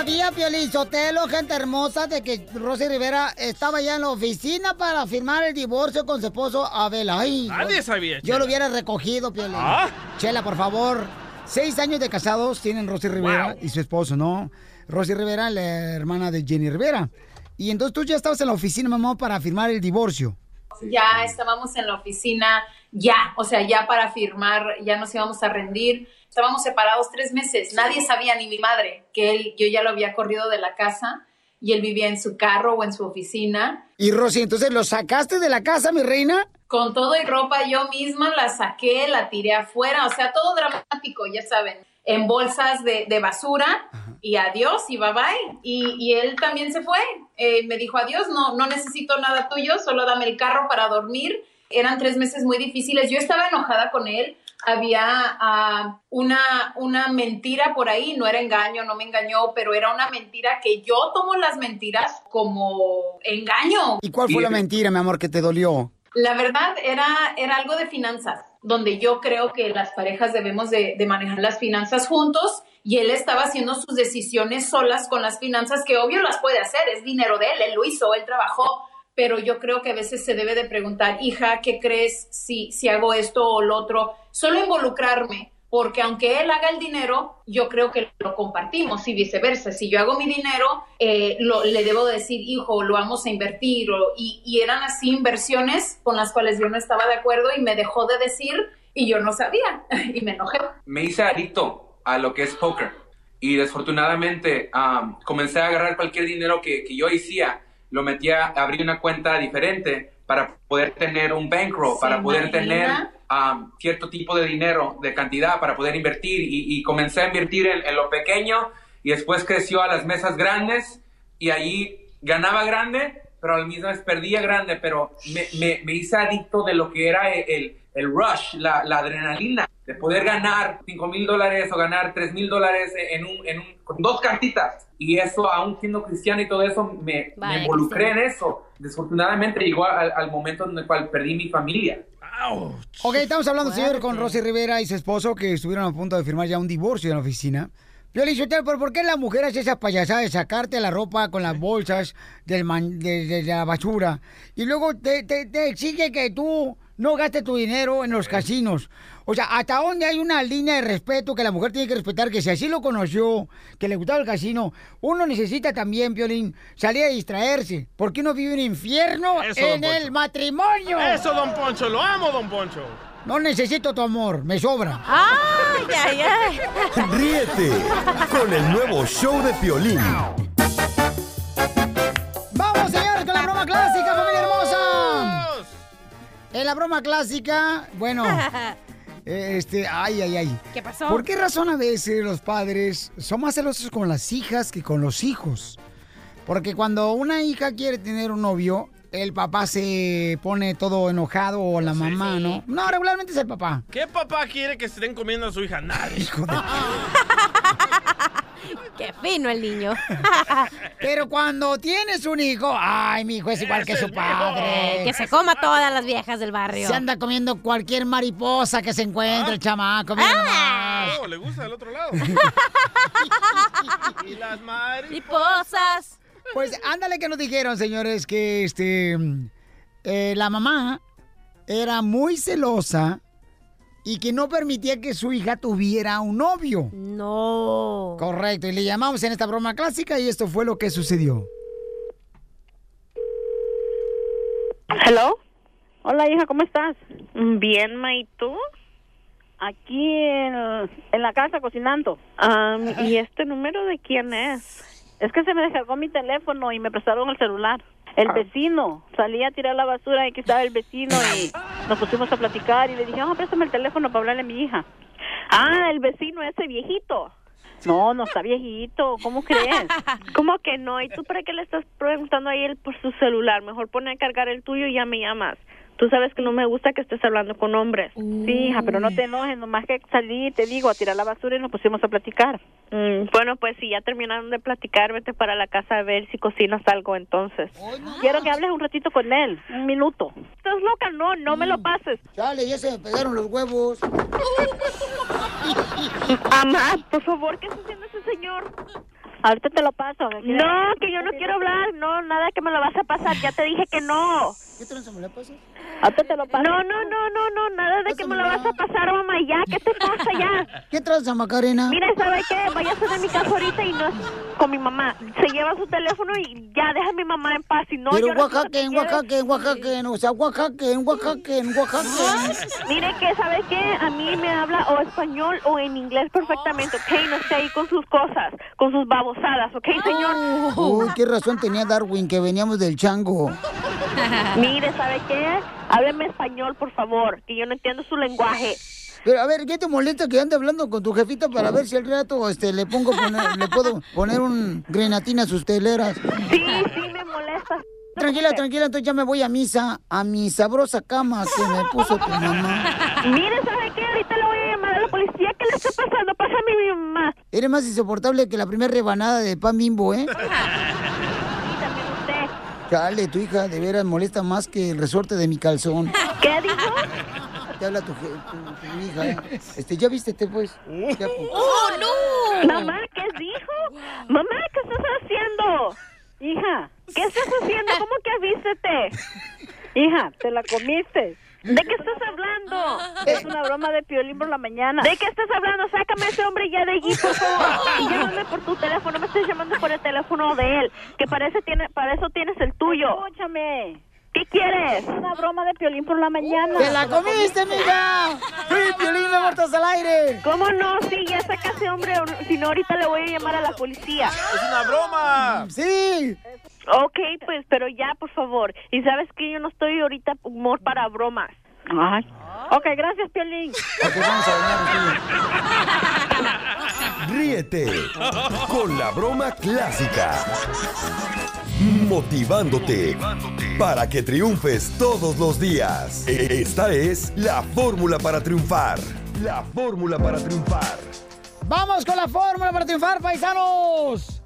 Sabía, Piolín Sotelo, gente hermosa, de que Rosy Rivera estaba ya en la oficina para firmar el divorcio con su esposo Abel. Ay, Nadie yo- sabía, Yo Chela. lo hubiera recogido, Piolín. ¿Ah? Chela, por favor. Seis años de casados tienen Rosy Rivera Wow. y su esposo, ¿no? Rosy Rivera, la hermana de Jenny Rivera. Y entonces tú ya estabas en la oficina, mamá, para firmar el divorcio. ya estábamos en la oficina, ya, o sea, ya para firmar, ya nos íbamos a rendir. Estábamos separados tres meses, nadie sabía, ni mi madre, que él, yo ya lo había corrido de la casa y él vivía en su carro o en su oficina. Y Rosy, entonces lo sacaste de la casa, mi reina. Con todo y ropa yo misma la saqué, la tiré afuera, o sea, todo dramático, ya saben, en bolsas de, de basura y adiós y bye bye. Y, y él también se fue, Eh, me dijo adiós, no, no necesito nada tuyo, solo dame el carro para dormir. Eran tres meses muy difíciles, yo estaba enojada con él, había ah, una, una mentira por ahí, no era engaño, no me engañó, pero era una mentira que yo tomo las mentiras como engaño. ¿Y cuál fue la mentira, mi amor, que te dolió? La verdad era, era algo de finanzas, donde yo creo que las parejas debemos de, de manejar las finanzas juntos y él estaba haciendo sus decisiones solas con las finanzas, que obvio las puede hacer, es dinero de él, él lo hizo, él trabajó, pero yo creo que a veces se debe de preguntar, hija, ¿qué crees si, si hago esto o lo otro? Solo involucrarme, porque aunque él haga el dinero, yo creo que lo compartimos y viceversa. Si yo hago mi dinero, eh, lo- le debo decir, hijo, lo vamos a invertir. y, y eran así inversiones con las cuales yo no estaba de acuerdo y me dejó de decir y yo no sabía y me enojé. me hice adicto a lo que es póker. Y desfortunadamente am, comencé a agarrar cualquier dinero que, que yo hacía, lo metía, abrí una cuenta diferente para poder tener un bankroll, ¿Se para poder imagina? tener am, cierto tipo de dinero, de cantidad, para poder invertir. Y, y comencé a invertir en, en lo pequeño y después creció a las mesas grandes y allí ganaba grande, pero al mismo vez perdía grande, pero me, me, me hice adicto de lo que era el, el, el rush, la, la adrenalina, de poder ganar 5 mil dólares o ganar 3 mil dólares en un, en un, con dos cartitas. Y eso, aún siendo cristiano y todo eso, me, me involucré en eso. Desafortunadamente llegó al, al momento en el cual perdí mi familia. Ok, estamos hablando, señor, con Rosy Rivera y su esposo que estuvieron a punto de firmar ya un divorcio en la oficina. Yo le dije, pero ¿por qué la mujer hace esa payasada de sacarte la ropa con las bolsas del man- de, de- de la basura? Y luego te, te- te exige que tú no gastes tu dinero en los casinos. O sea, ¿hasta dónde hay una línea de respeto que la mujer tiene que respetar? Que si así lo conoció, que le gustaba el casino, uno necesita también, Piolín, salir a distraerse. Porque uno vive un infierno Eso, en el matrimonio. Eso, don Poncho, lo amo, don Poncho. No necesito tu amor, me sobra. ¡Ay, ay, ay! Ríete con el nuevo show de Piolín. ¡Vamos, señores, con la broma clásica, familia hermosa! En la broma clásica, bueno, eh, este, ay, ay, ay. ¿Qué pasó? ¿Por qué razón a veces los padres son más celosos con las hijas que con los hijos? Porque cuando una hija quiere tener un novio, el papá se pone todo enojado o la mamá, ¿no? No, regularmente es el papá. ¿Qué papá quiere que estén comiendo a su hija? Nadie. ¡Qué fino el niño! Pero cuando tienes un hijo, ay, mi hijo es igual que su padre. Que se coma todas las viejas del barrio. Se anda comiendo cualquier mariposa que se encuentre, el chamaco. mira nomás. Oh, le gusta del otro lado. y las mariposas. Pues ándale que nos dijeron, señores, que este eh, la mamá era muy celosa y que no permitía que su hija tuviera un novio. No. Correcto, y le llamamos en esta broma clásica y esto fue lo que sucedió. Hello. Hola, hija, ¿cómo estás? Bien, ma, ¿y tú? Aquí en, en la casa cocinando. ¿Y este número de quién es? Es que se me descargó mi teléfono y me prestaron el celular. El vecino. Salí a tirar la basura y aquí estaba el vecino y nos pusimos a platicar y le dije, oh, préstame el teléfono para hablarle a mi hija. Ah, el vecino ese viejito. No, no está viejito. ¿Cómo crees? ¿Cómo que no? ¿Y tú para qué le estás preguntando a él por su celular? Mejor pone a cargar el tuyo y ya me llamas. Tú sabes que no me gusta que estés hablando con hombres. Sí, hija, pero no te enojes. Nomás que salí, te digo, a tirar la basura y nos pusimos a platicar. Mm, bueno, pues si ya terminaron de platicar, vete para la casa a ver si cocinas algo entonces. Quiero que hables un ratito con él. Un minuto. ¿Estás loca? No, no me lo pases. Dale, ya se me pegaron los huevos. Mamá, por favor, ¿qué está haciendo ese señor? Ahorita te lo paso. No, que yo no quiero hablar. No, nada que me lo vas a pasar. Ya te dije que no. ¿Qué tranza me la pasas? Ahorita te lo paso. No, no, no, no, no, nada de que me lo vas a pasar, mamá. Ya, ¿qué te pasa ya? ¿Qué tranza, Macarena? Mira, ¿sabes qué? Váyase de mi casa ahorita y no con mi mamá. Se lleva su teléfono y ya, deja a mi mamá en paz. Y no, Pero yo Oaxaca, en Oaxaca, en Oaxaca, o sea, Oaxaca, en Oaxaca, en Oaxaca. Mire que, ¿sabe qué? A mí me habla o español o en inglés perfectamente, ¿ok? No esté ahí con sus cosas, con sus babosadas, ¿ok, señor? Uy, qué razón tenía Darwin, que veníamos del chango. Mire, ¿sabe qué? Hábleme español, por favor, que yo no entiendo su lenguaje. Pero a ver, ¿qué te molesta que ande hablando con tu jefita para ver si al rato este, le pongo poner- le puedo poner un grenatina a sus teleras? Sí, sí, me molesta. Tranquila, tranquila, entonces ya me voy a misa, a mi sabrosa cama que me puso tu mamá. Mire, ¿sabe qué? Ahorita le voy a llamar a la policía. ¿Qué le está pasando? Pásame a mi mamá. Eres más insoportable que la primera rebanada de pan bimbo, ¿eh? Chale, tu hija de veras molesta más que el resorte de mi calzón. ¿Qué dijo? Te habla tu, tu- tu hija. ¿eh? Este, ya vístete, pues. Ya, pues. ¡Oh, no! Mamá, ¿qué dijo? Mamá, ¿qué estás haciendo? Hija, ¿qué estás haciendo? ¿Cómo que vístete? Hija, te la comiste. ¿De qué estás hablando? Es una broma de piolín por la mañana. ¿De qué estás hablando? Sácame a ese hombre ya de allí, por favor. Y llámame por tu teléfono. Me estás llamando por el teléfono de él. Que parece tiene, para eso tienes el tuyo. Escúchame. ¿Qué quieres? Una broma de piolín por la mañana. ¡Te la comiste, mija! ¡Sí, Piolín, me muertas al aire! ¿Cómo no? Sí, ya saca ese hombre. Si no, ahorita le voy a llamar a la policía. ¡Es una broma! ¡Sí! Ok, pues, pero ya, por favor. Y sabes que yo no estoy ahorita humor para bromas. Ay. Ok, gracias, Piolín. Ok, vamos a Ríete con la broma clásica. Motivándote para que triunfes todos los días. Esta es la fórmula para triunfar. La fórmula para triunfar. Vamos con la fórmula para triunfar, paisanos.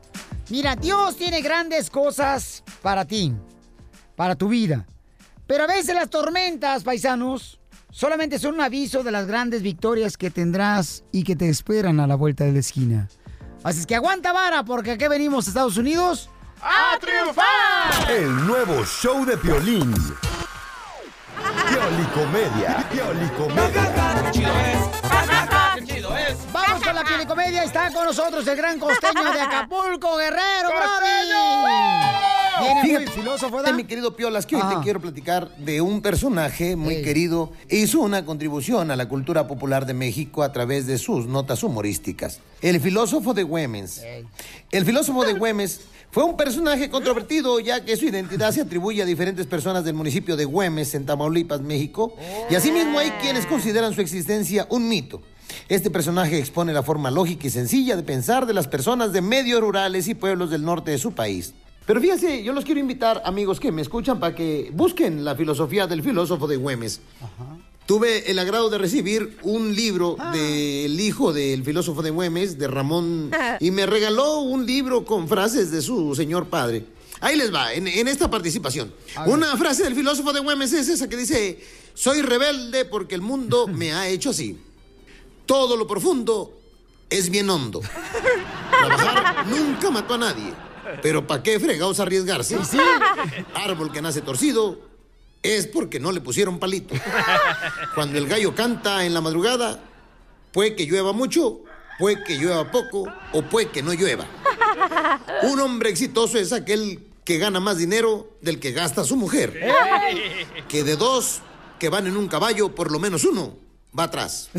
Mira, Dios tiene grandes cosas para ti, para tu vida. Pero a veces las tormentas, paisanos, solamente son un aviso de las grandes victorias que tendrás y que te esperan a la vuelta de la esquina. Así es que aguanta vara, porque aquí venimos a Estados Unidos a triunfar. El nuevo show de Piolín. Piolicomedia. Piolicomedia. Vamos con la pielicomedia. Está con nosotros el gran costeño de Acapulco, Guerrero, Brody. Viene muy Fíjate, filósofo, ¿verdad? mi querido Piolas, que hoy te quiero platicar de un personaje muy querido e hizo una contribución a la cultura popular de México a través de sus notas humorísticas. El filósofo de Güemes. El filósofo de Güemes fue un personaje controvertido ya que su identidad se atribuye a diferentes personas del municipio de Güemes, en Tamaulipas, México, y asimismo hay quienes consideran su existencia un mito. Este personaje expone la forma lógica y sencilla de pensar de las personas de medios rurales y pueblos del norte de su país. Pero fíjense, yo los quiero invitar, amigos que me escuchan, para que busquen la filosofía del filósofo de Güemes. Tuve el agrado de recibir un libro del hijo del filósofo de Güemes, de Ramón, y me regaló un libro con frases de su señor padre. Ahí les va, en, en esta participación. Una frase del filósofo de Güemes es esa que dice, soy rebelde porque el mundo me ha hecho así. Todo lo profundo es bien hondo. Trabajar nunca mató a nadie. Pero ¿para qué fregados arriesgarse? Árbol que nace torcido es porque no le pusieron palito. Cuando el gallo canta en la madrugada, puede que llueva mucho, puede que llueva poco o puede que no llueva. Un hombre exitoso es aquel que gana más dinero del que gasta su mujer. Que de dos que van en un caballo, por lo menos uno va atrás.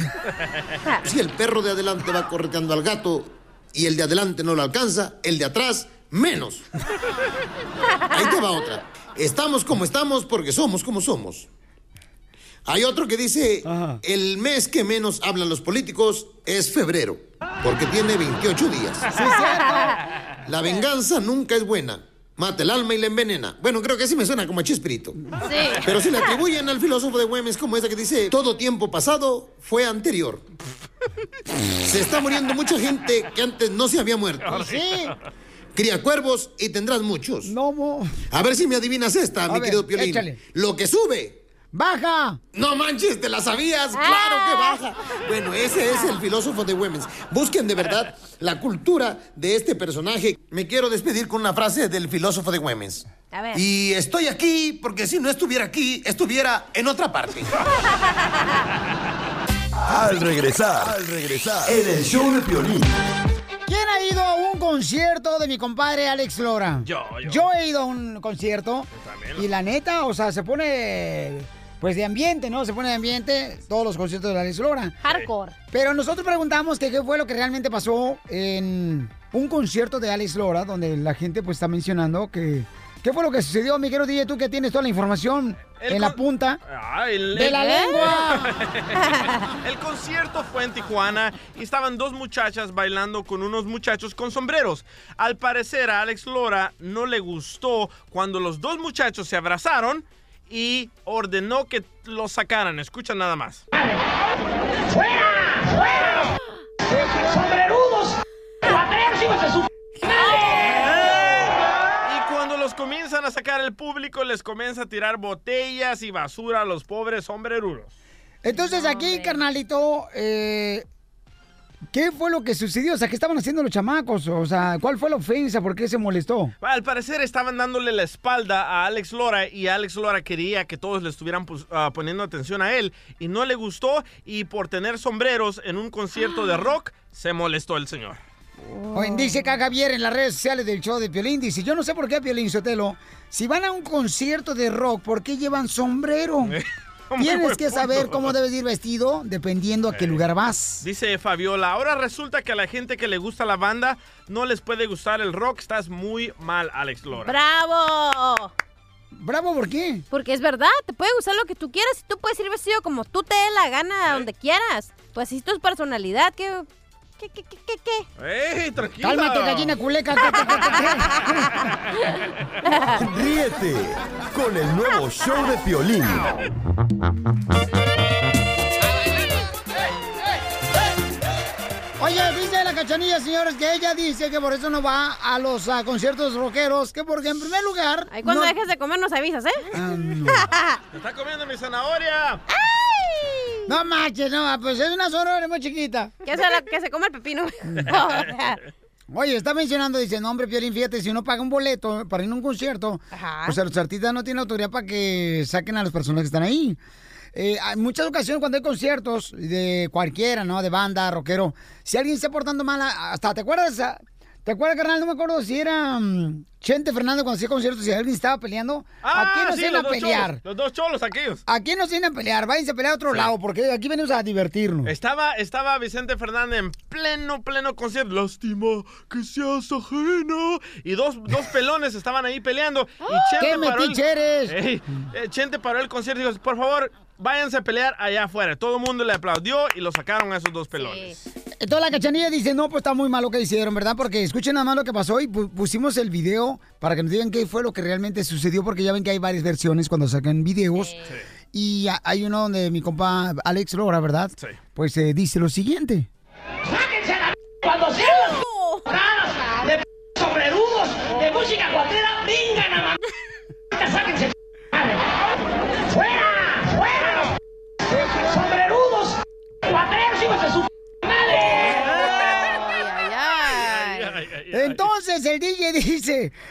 Si el perro de adelante va correteando al gato y el de adelante no lo alcanza, el de atrás menos. Ahí te va otra. Estamos como estamos porque somos como somos. Hay otro que dice, el mes que menos hablan los políticos es febrero. porque tiene 28 días. Sí, cierto. La venganza nunca es buena. Mata el alma y la envenena. Bueno, creo que así me suena como a Chespirito. Sí. Pero si le atribuyen al filósofo de Güemes como esa que dice, todo tiempo pasado fue anterior. Se está muriendo mucha gente que antes no se había muerto. Sí. Cría cuervos y tendrás muchos. No, mo. A ver si me adivinas esta, A mi ver, querido Piolín. échale. Lo que sube. ¡Baja! No manches, ¿te la sabías? ¡Claro Ah. que baja! Bueno, ese es el filósofo de Güemes. Busquen de verdad la cultura de este personaje. Me quiero despedir con una frase del filósofo de Güemes. A ver. Y estoy aquí porque si no estuviera aquí, estuviera en otra parte. Al regresar, al regresar, en el show de Piolín. ¿Quién ha ido a un concierto de mi compadre Alex Lora? Yo, yo. Yo he ido a un concierto. Y la neta, o sea, se pone pues de ambiente, ¿no? Se pone de ambiente todos los conciertos de Alex Lora. Hardcore. Pero nosotros preguntamos que qué fue lo que realmente pasó en un concierto de Alex Lora, donde la gente pues está mencionando que... ¿Qué fue lo que sucedió, mi querido DJ? Tú que tienes toda la información El en la punta Ah, el- de la lengua. El concierto fue en Tijuana y estaban dos muchachas bailando con unos muchachos con sombreros. Al parecer a Alex Lora no le gustó cuando los dos muchachos se abrazaron y ordenó que los sacaran. Escucha nada más. ¡Sombrerudos! ¡Cuatreros, hijos de su Y cuando los comienzan a sacar el público les comienza a tirar botellas y basura a los pobres sombrerudos. Entonces aquí, carnalito, eh, ¿qué fue lo que sucedió? O sea, ¿qué estaban haciendo los chamacos? O sea, ¿cuál fue la ofensa? ¿Por qué se molestó? Al parecer estaban dándole la espalda a Alex Lora y Alex Lora quería que todos le estuvieran pues, ah, poniendo atención a él y no le gustó y por tener sombreros en un concierto de rock se molestó el señor. Oye, dice acá Javier en las redes sociales del show de Piolín, dice, yo no sé por qué Piolín Sotelo, si van a un concierto de rock, ¿por qué llevan sombrero? Tienes que saber punto. cómo debes ir vestido dependiendo a qué lugar vas. Dice Fabiola, ahora resulta que a la gente que le gusta la banda no les puede gustar el rock, estás muy mal, Alex Lora. ¡Bravo! ¿Bravo por qué? Porque es verdad, te puede gustar lo que tú quieras y tú puedes ir vestido como tú te dé la gana, donde quieras. Pues así es tu personalidad, ¿qué, qué, qué, qué, qué, qué? ¡Ey, tranquila! Cálmate, gallina culeca. Ríete con el nuevo show de Piolín. Oye, dice la cachanilla, señores, que ella dice que por eso no va a los conciertos rockeros, que porque en primer lugar... Ahí cuando no- dejes de comer nos avisas, ¿eh? Ah, no. ¡Me está comiendo mi zanahoria! No manches, no, pues es una zanahoria muy chiquita. que, se la- que se come el pepino. Oye, está mencionando, dice, no, hombre, Piolín, fíjate, si uno paga un boleto para ir a un concierto, o sea, los artistas no tienen autoridad para que saquen a las personas que están ahí. Eh, hay muchas ocasiones cuando hay conciertos de cualquiera, ¿no? De banda, rockero, si alguien está portando mal, hasta, ¿te acuerdas? Ah, ¿Te acuerdas, carnal? No me acuerdo si era mm, Chente Fernández cuando hacía conciertos, si alguien estaba peleando. aquí no Ah, sí, vienen a pelear. cholos, los dos cholos aquellos. Aquí no se vienen a pelear, váyanse a pelear a otro lado, porque aquí venimos a divertirnos. Estaba, estaba Vicente Fernández en pleno, pleno concierto. Lástima que seas ajeno. Y dos, dos pelones estaban ahí peleando. Y Chente ¡Qué paró el- eres! Ey, eh, Chente paró el concierto y dijo, por favor, váyanse a pelear allá afuera. Todo el mundo le aplaudió y lo sacaron a esos dos pelones. Entonces la cachanilla dice, no, pues está muy mal lo que hicieron, ¿verdad? Porque escuchen nada más lo que pasó y pu- pusimos el video para que nos digan qué fue lo que realmente sucedió, porque ya ven que hay varias versiones cuando sacan videos. Y a- hay uno donde mi compa Alex Lora, ¿verdad? Sí. Pues eh, dice lo siguiente. ¡Sáquense a la cuando sean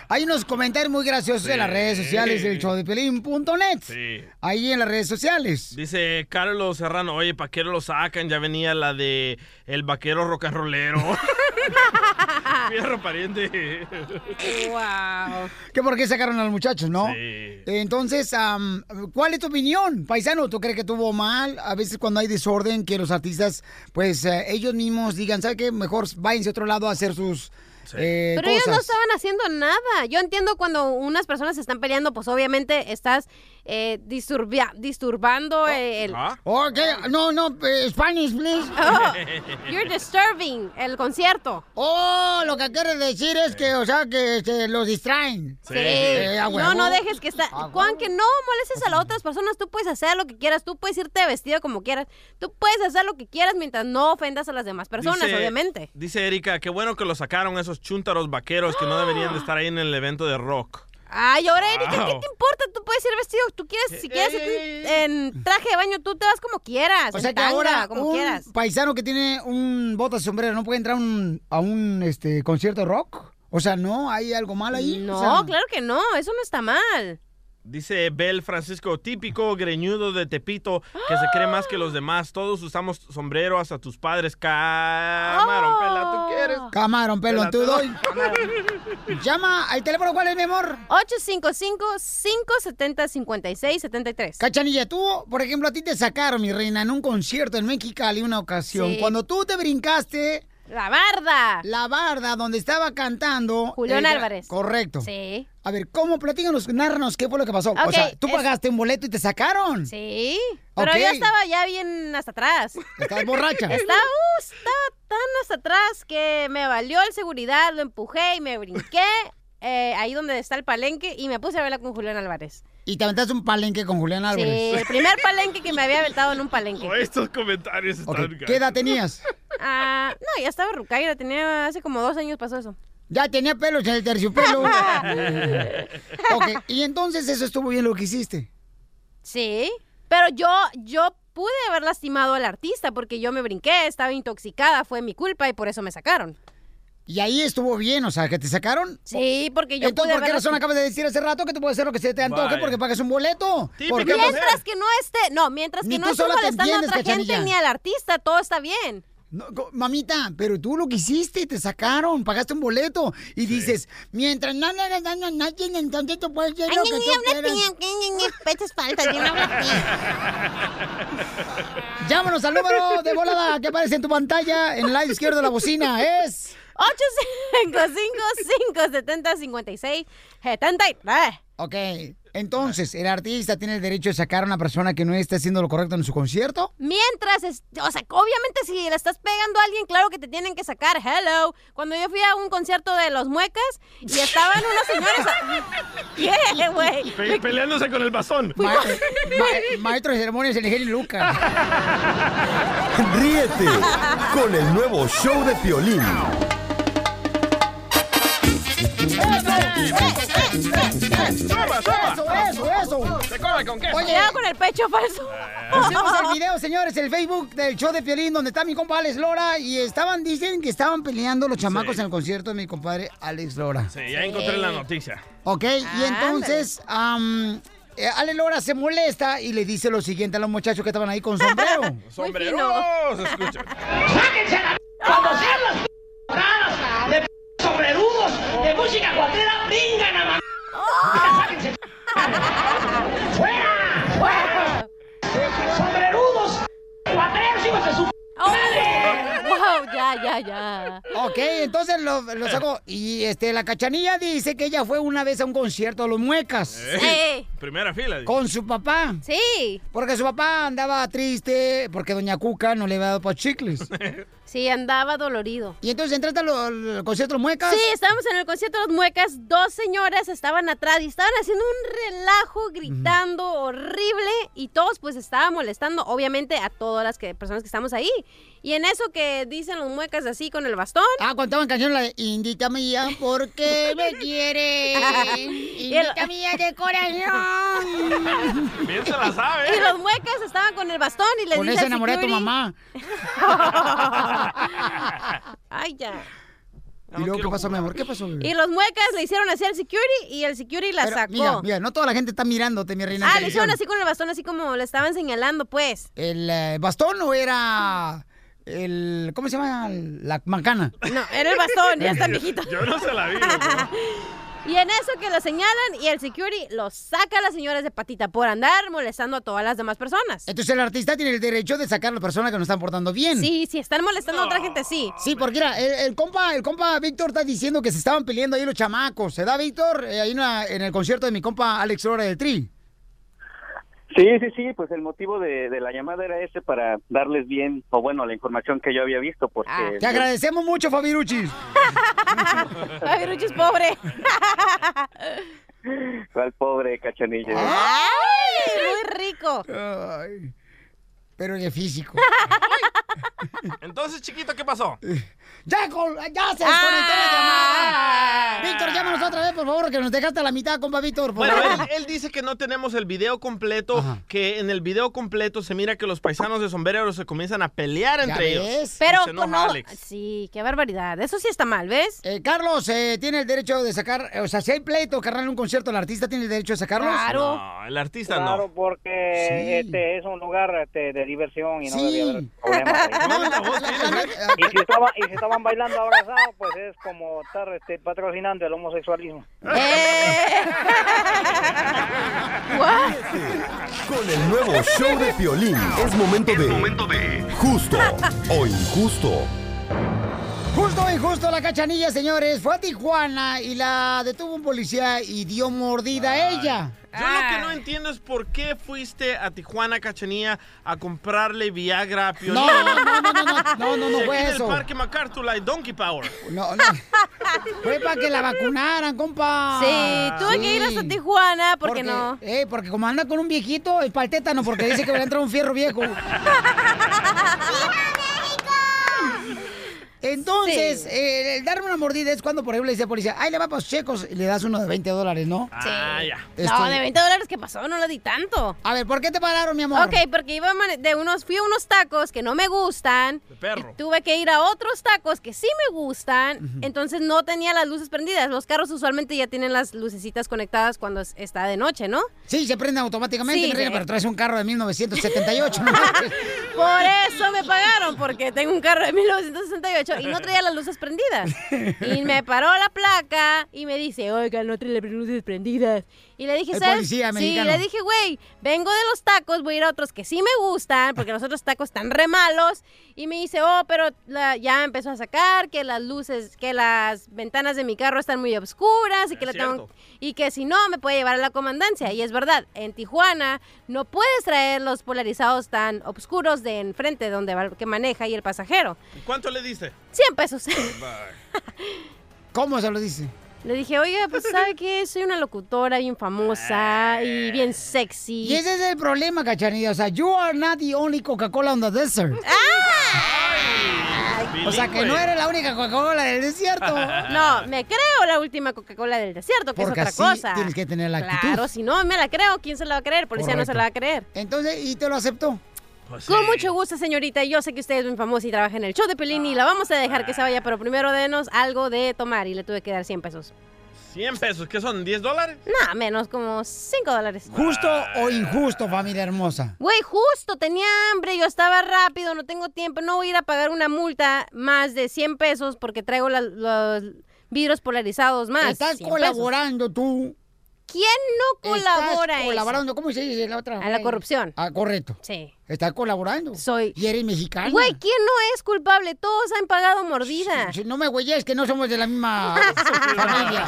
hay unos comentarios muy graciosos en las redes sociales del show de Pelín.net. Sí. Ahí en las redes sociales. Dice Carlos Serrano, oye, ¿para qué lo sacan? Ya venía la de el vaquero rock and rollero. Fierro pariente. wow. Que por qué sacaron a los muchachos, ¿no? Entonces, am, ¿cuál es tu opinión, paisano? ¿Tú crees que tuvo mal? A veces cuando hay desorden, que los artistas, pues eh, ellos mismos digan, ¿sabe qué? Mejor váyanse a otro lado a hacer sus eh, Pero ellos no estaban haciendo nada. Yo entiendo cuando unas personas se están peleando, pues obviamente estás eh, disturbia- disturbando el... Oh, ¿qué? No, no, eh, Spanish, please. Oh, you're disturbing el concierto. Oh, lo que quiere decir es que, o sea, que se los distraen. Sí. Eh, no, no dejes que está. Juan, que no molestes a las otras personas. Tú puedes hacer lo que quieras. Tú puedes irte vestido como quieras. Tú puedes hacer lo que quieras mientras no ofendas a las demás personas, Dice- obviamente. Dice Erika, qué bueno que lo sacaron esos chúntaros vaqueros que no deberían de estar ahí en el evento de rock. Ay, ahora, Erika, ¿qué Wow. te importa? Tú puedes ir vestido. Tú quieres, si quieres en traje de baño, tú te vas como quieras. O sea que tanga, ahora como un quieras. paisano que tiene un botas de sombrero no puede entrar a un, a un este, concierto de rock. O sea, ¿no? ¿Hay algo mal ahí? No, O sea, claro que no. Eso no está mal. Dice Bel Francisco, típico greñudo de Tepito que se cree más que los demás. Todos usamos sombrero, hasta tus padres. Camarón, pela, ¿tú quieres? Camarón, pelón, tú doy. Llama al teléfono, ¿cuál es, mi amor? 855-570-5673. Cachanilla, tú, por ejemplo, a ti te sacaron, mi reina, en un concierto en Mexicali una ocasión. Sí. Cuando tú te brincaste... La barda. La barda, donde estaba cantando... Julián Álvarez. Correcto. Sí. A ver, ¿cómo? Platícanos, narranos, ¿qué fue lo que pasó? O sea, tú es- pagaste un boleto y te sacaron. Sí. Pero Ok. yo estaba ya bien hasta atrás. Estabas borracha. Estaba, uh, estaba tan hasta atrás que me valió el seguridad, lo empujé y me brinqué eh, ahí donde está el palenque y me puse a bailar con Julián Álvarez. Y te aventaste un palenque con Julián Álvarez. Sí, el primer palenque que me había aventado en un palenque. Estos comentarios están... ¿Qué edad tenías? Ah, no, ya estaba rucaira, tenía hace como dos años pasó eso. Ya tenía pelos en el terciopelo. ok, y entonces eso estuvo bien lo que hiciste. Sí, pero yo, yo pude haber lastimado al artista porque yo me brinqué, estaba intoxicada, fue mi culpa y por eso me sacaron. Y ahí estuvo bien, o sea, que te sacaron. Sí, porque yo Entonces, pude ¿por qué razón acabas de decir hace rato que tú puedes hacer lo que se te antoje Vaya. porque pagas un boleto? ¿Por qué? Mientras que no esté, no, mientras Ni que no tú esté sola te molestando a otra gente ni al artista, todo está bien. No, co- mamita, pero tú lo que hiciste, te sacaron, pagaste un boleto y dices, mientras no le hagas daño a nadie, entonces tú puedes hacer lo que tú quieras. Pechas faltas, Llámanos al número de volada que aparece en tu pantalla, en el lado izquierdo de la bocina, es... 855-570-5673. Ok, entonces, ¿el artista tiene el derecho de sacar a una persona que no esté haciendo lo correcto en su concierto? Mientras, es- o sea, obviamente si le estás pegando a alguien, claro que te tienen que sacar. Hello. Cuando yo fui a un concierto de los muecas y estaban unos señores. ¿Qué, güey? Pe- peleándose con el bastón. Ma- ma- maestro de ceremonias, el genio Lucas. Ríete con el nuevo show de Piolín. ¡Eso, eso, eso! Se come con queso. Oye, con el pecho falso. Pusimos el video, señores, el Facebook del show de Piolín, donde está mi compa Alex Lora, y estaban, dicen que estaban peleando los chamacos Sí. en el concierto de mi compadre Alex Lora. Sí, ya encontré la noticia. Ok, y entonces, eh, Alex Lora se molesta y le dice lo siguiente a los muchachos que estaban ahí con sombrero. Sombreros, escucha. ¡Sáquense la Cuando sean las p- raras de p- sobrerudos de música cuatrera, ya, ya, ya. Ok, entonces lo, lo sacó. Y este, la cachanilla dice que ella fue una vez a un concierto de los muecas. Ey, Primera fila. dice. Con su papá. Sí. Porque su papá andaba triste porque doña Cuca no le había dado para chicles. Sí, andaba dolorido. Y entonces entraste al, al concierto de los muecas. Sí, estábamos en el concierto de los muecas, dos señoras estaban atrás y estaban haciendo un relajo, gritando horrible y todos pues estaban molestando obviamente a todas las que, personas que estamos ahí. Y en eso que dicen los muecas así con el bastón. Ah, contaban canciones la de Indita mía, ¿por qué me quiere? Indita mía de corazón. Bien se la sabe. Y los muecas estaban con el bastón y les Con dice al enamoré a tu security- mamá. Ay, ya. ¿Y luego qué pasó, mi amor? ¿Qué pasó? Y los muecas le hicieron así al security y el security la Pero, sacó. Mira, mira, no toda la gente está mirándote, mi reina. ah, le hicieron así con el bastón, así como le estaban señalando, pues. ¿El eh, bastón o era el... ¿Cómo se llama? La macana. No, era el bastón, ya está viejito. Yo no se la vi. Y en eso que lo señalan y el security lo saca a las señoras de patita por andar molestando a todas las demás personas. Entonces el artista tiene el derecho de sacar a las personas que no están portando bien. Sí, si están molestando a otra gente, sí. Sí, porque mira, el, el compa, el compa Víctor está diciendo que se estaban peleando ahí los chamacos. ¿Se da, Víctor? Eh, ahí en, la- en el concierto de mi compa Alex Lora del Tri. Sí, sí, sí, pues el motivo de, de la llamada era ese para darles bien, o bueno, la información que yo había visto, porque... Ah, Te agradecemos mucho, Fabiruchis. Fabiruchis es pobre. Al pobre cachanilla. ¡Ay! Muy rico. Ay, pero de físico. Entonces, chiquito, ¿qué pasó? ¡Ya, col- ya se desconectó la llamada! Víctor, llámanos otra vez, por favor, que nos dejaste a la mitad, compa Víctor. por Bueno, él, él dice que no tenemos el video completo, que en el video completo se mira que los paisanos de sombreros se comienzan a pelear entre ellos. Pero se enoja no- Alex. Sí, qué barbaridad. Eso sí está mal, ¿ves? Eh, Carlos, eh, ¿tiene el derecho de sacar, eh, o sea, si hay pleito, carnal, en un concierto, el artista tiene el derecho de sacarlos? No, el artista Claro, no. porque Sí. este es un lugar este, de diversión y no Sí. debía haber problemas. ahí. y, si estaba- y si estaban bailando abrazados, pues es como estar este, patrocinando el homosexualismo. Con el nuevo show de Piolín es momento de, justo o injusto. Justo o injusto la cachanilla, señores. Fue a Tijuana y la detuvo un policía y dio mordida a ella. Yo lo que no entiendo es por qué fuiste a Tijuana, Cachanía, a comprarle Viagra a Piolín. No, no, no, no, no, no, no, fue eso. el Parque MacArthur hay Donkey Power. No, no. Fue para que la vacunaran, compa. Sí, tuve que ir hasta Tijuana, ¿por qué no? Eh, porque como anda con un viejito, es para el tétano, porque dice que va a entrar un fierro viejo. Entonces, Sí. eh, el darme una mordida es cuando, por ejemplo, le dice a la policía, ay, le va para los checos, y le das uno de 20 dólares, ¿no? Ah, ya. No, de 20 dólares, ¿qué pasó? No le di tanto. A ver, ¿por qué te pararon, mi amor? Ok, porque iba de unos, fui a unos tacos que no me gustan. De perro. Tuve que ir a otros tacos que sí me gustan. Entonces no tenía las luces prendidas. Los carros usualmente ya tienen las lucecitas conectadas cuando es- está de noche, ¿no? Sí, se prende automáticamente, Sí, mi reina, sí. pero traes un carro de 1978, ¿no? Por eso me pagaron, porque tengo un carro de 1968 y no traía las luces prendidas. Y me paró la placa y me dice, oiga, no trae las luces prendidas. Y le dije, El ¿sabes? policía sí, le dije, güey, vengo de los tacos, voy a ir a otros que sí me gustan, porque los otros tacos están re malos. Y me dice, oh, pero la- ya empezó a sacar que las luces, que las ventanas de mi carro están muy oscuras y que, le tengo- y que si no me puede llevar a la comandancia. Y es verdad, en Tijuana no puedes traer los polarizados tan oscuros de enfrente donde va que maneja y el pasajero. ¿Cuánto le diste? 100 pesos. ¿Cómo se lo dice? Le dije, oye, pues ¿sabe qué? Soy una locutora bien famosa y bien sexy. Y ese es el problema, cachanilla. O sea, you are not the only Coca-Cola on the desert. O sea, que no eres la única Coca-Cola del desierto. No, me creo la última Coca-Cola del desierto, que Porque es así otra cosa. tienes que tener la actitud. Claro, si no me la creo, ¿quién se la va a creer? Policía no se Correcto. la va a creer. Entonces, ¿y te lo aceptó? Con mucho gusto, señorita. Yo sé que usted es muy famosa y trabaja en el show de Pelín y la vamos a dejar que se vaya, pero primero denos algo de tomar y le tuve que dar 100 pesos. 100 pesos, ¿qué son? ¿10 dólares? No, menos, como 5 dólares. ¿Justo o injusto, familia hermosa? Güey, justo, tenía hambre, yo estaba rápido, no tengo tiempo, no voy a ir a pagar una multa más de 100 pesos porque traigo la- los vidrios polarizados más. Estás 100 colaborando tú. ¿Quién no colabora Estás colaborando, ¿cómo se dice la otra? A la corrupción. Ah, correcto. Sí. Estás colaborando. Soy. Y eres mexicana. Güey, ¿quién no es culpable? Todos han pagado mordida. No me güeyes, que no somos de la misma familia.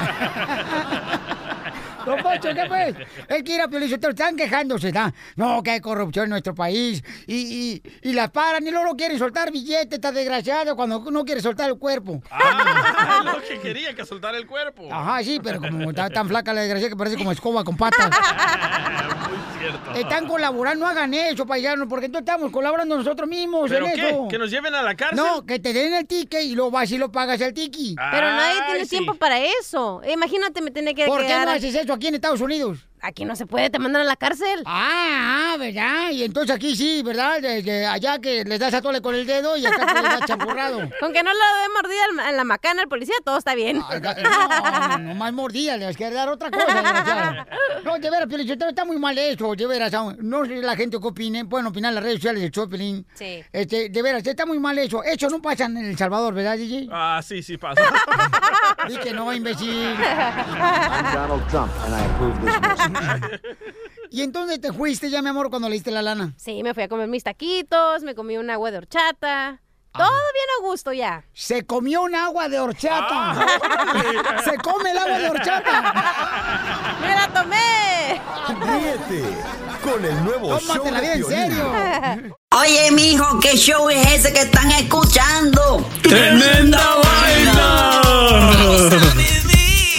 Don Poncho, ¿qué pues? Es que ir a Piolizotero, están quejándose, ¿tá? No, que hay corrupción en nuestro país. Y, y, y las paran y luego no quieren soltar billetes, está desgraciado, cuando no quiere soltar el cuerpo. Ah, es lo que quería, que soltar el cuerpo. Ajá, sí, pero como está tan flaca la desgracia que parece como escoba con patas. Muy cierto. Están colaborando, no hagan eso, paisanos, porque entonces estamos colaborando nosotros mismos ¿Pero en qué? eso. ¿Que nos lleven a la cárcel? No, que te den el ticket y luego vas y lo pagas el tiki. Pero nadie Ay, tiene sí. tiempo para eso. Imagínate, me tiene que ¿Por qué no haces eso aquí en Estados Unidos? Aquí no se puede, te mandan a la cárcel. Ah, ah, ¿verdad? Y entonces aquí sí, ¿verdad? De, de allá que les das a tole con el dedo y acá te le das champurrado. Con que no le dé mordida en la macana al policía, todo está bien. No, no, no más mordida, les quiere dar otra cosa. No, de veras, Piolichotero, está muy mal eso, de veras. aún- No sé la gente que opine, pueden opinar en las redes sociales de Chopelín. Sí. Este, de veras, está muy mal eso. Eso no pasa en El Salvador, ¿verdad, DJ? Ah, sí, sí pasa. Di que no, imbécil. I'm Donald Trump, and I approve this message. Y entonces te fuiste ya, mi amor, cuando le diste la lana. Sí, me fui a comer mis taquitos, me comí un agua de horchata. Todo bien a gusto ya. Se comió un agua de horchata. Se come el agua de horchata. ¡Me la tomé! Ríete con el nuevo show de en serio. Oye, mijo, ¿qué show es ese que están escuchando? ¡Tremenda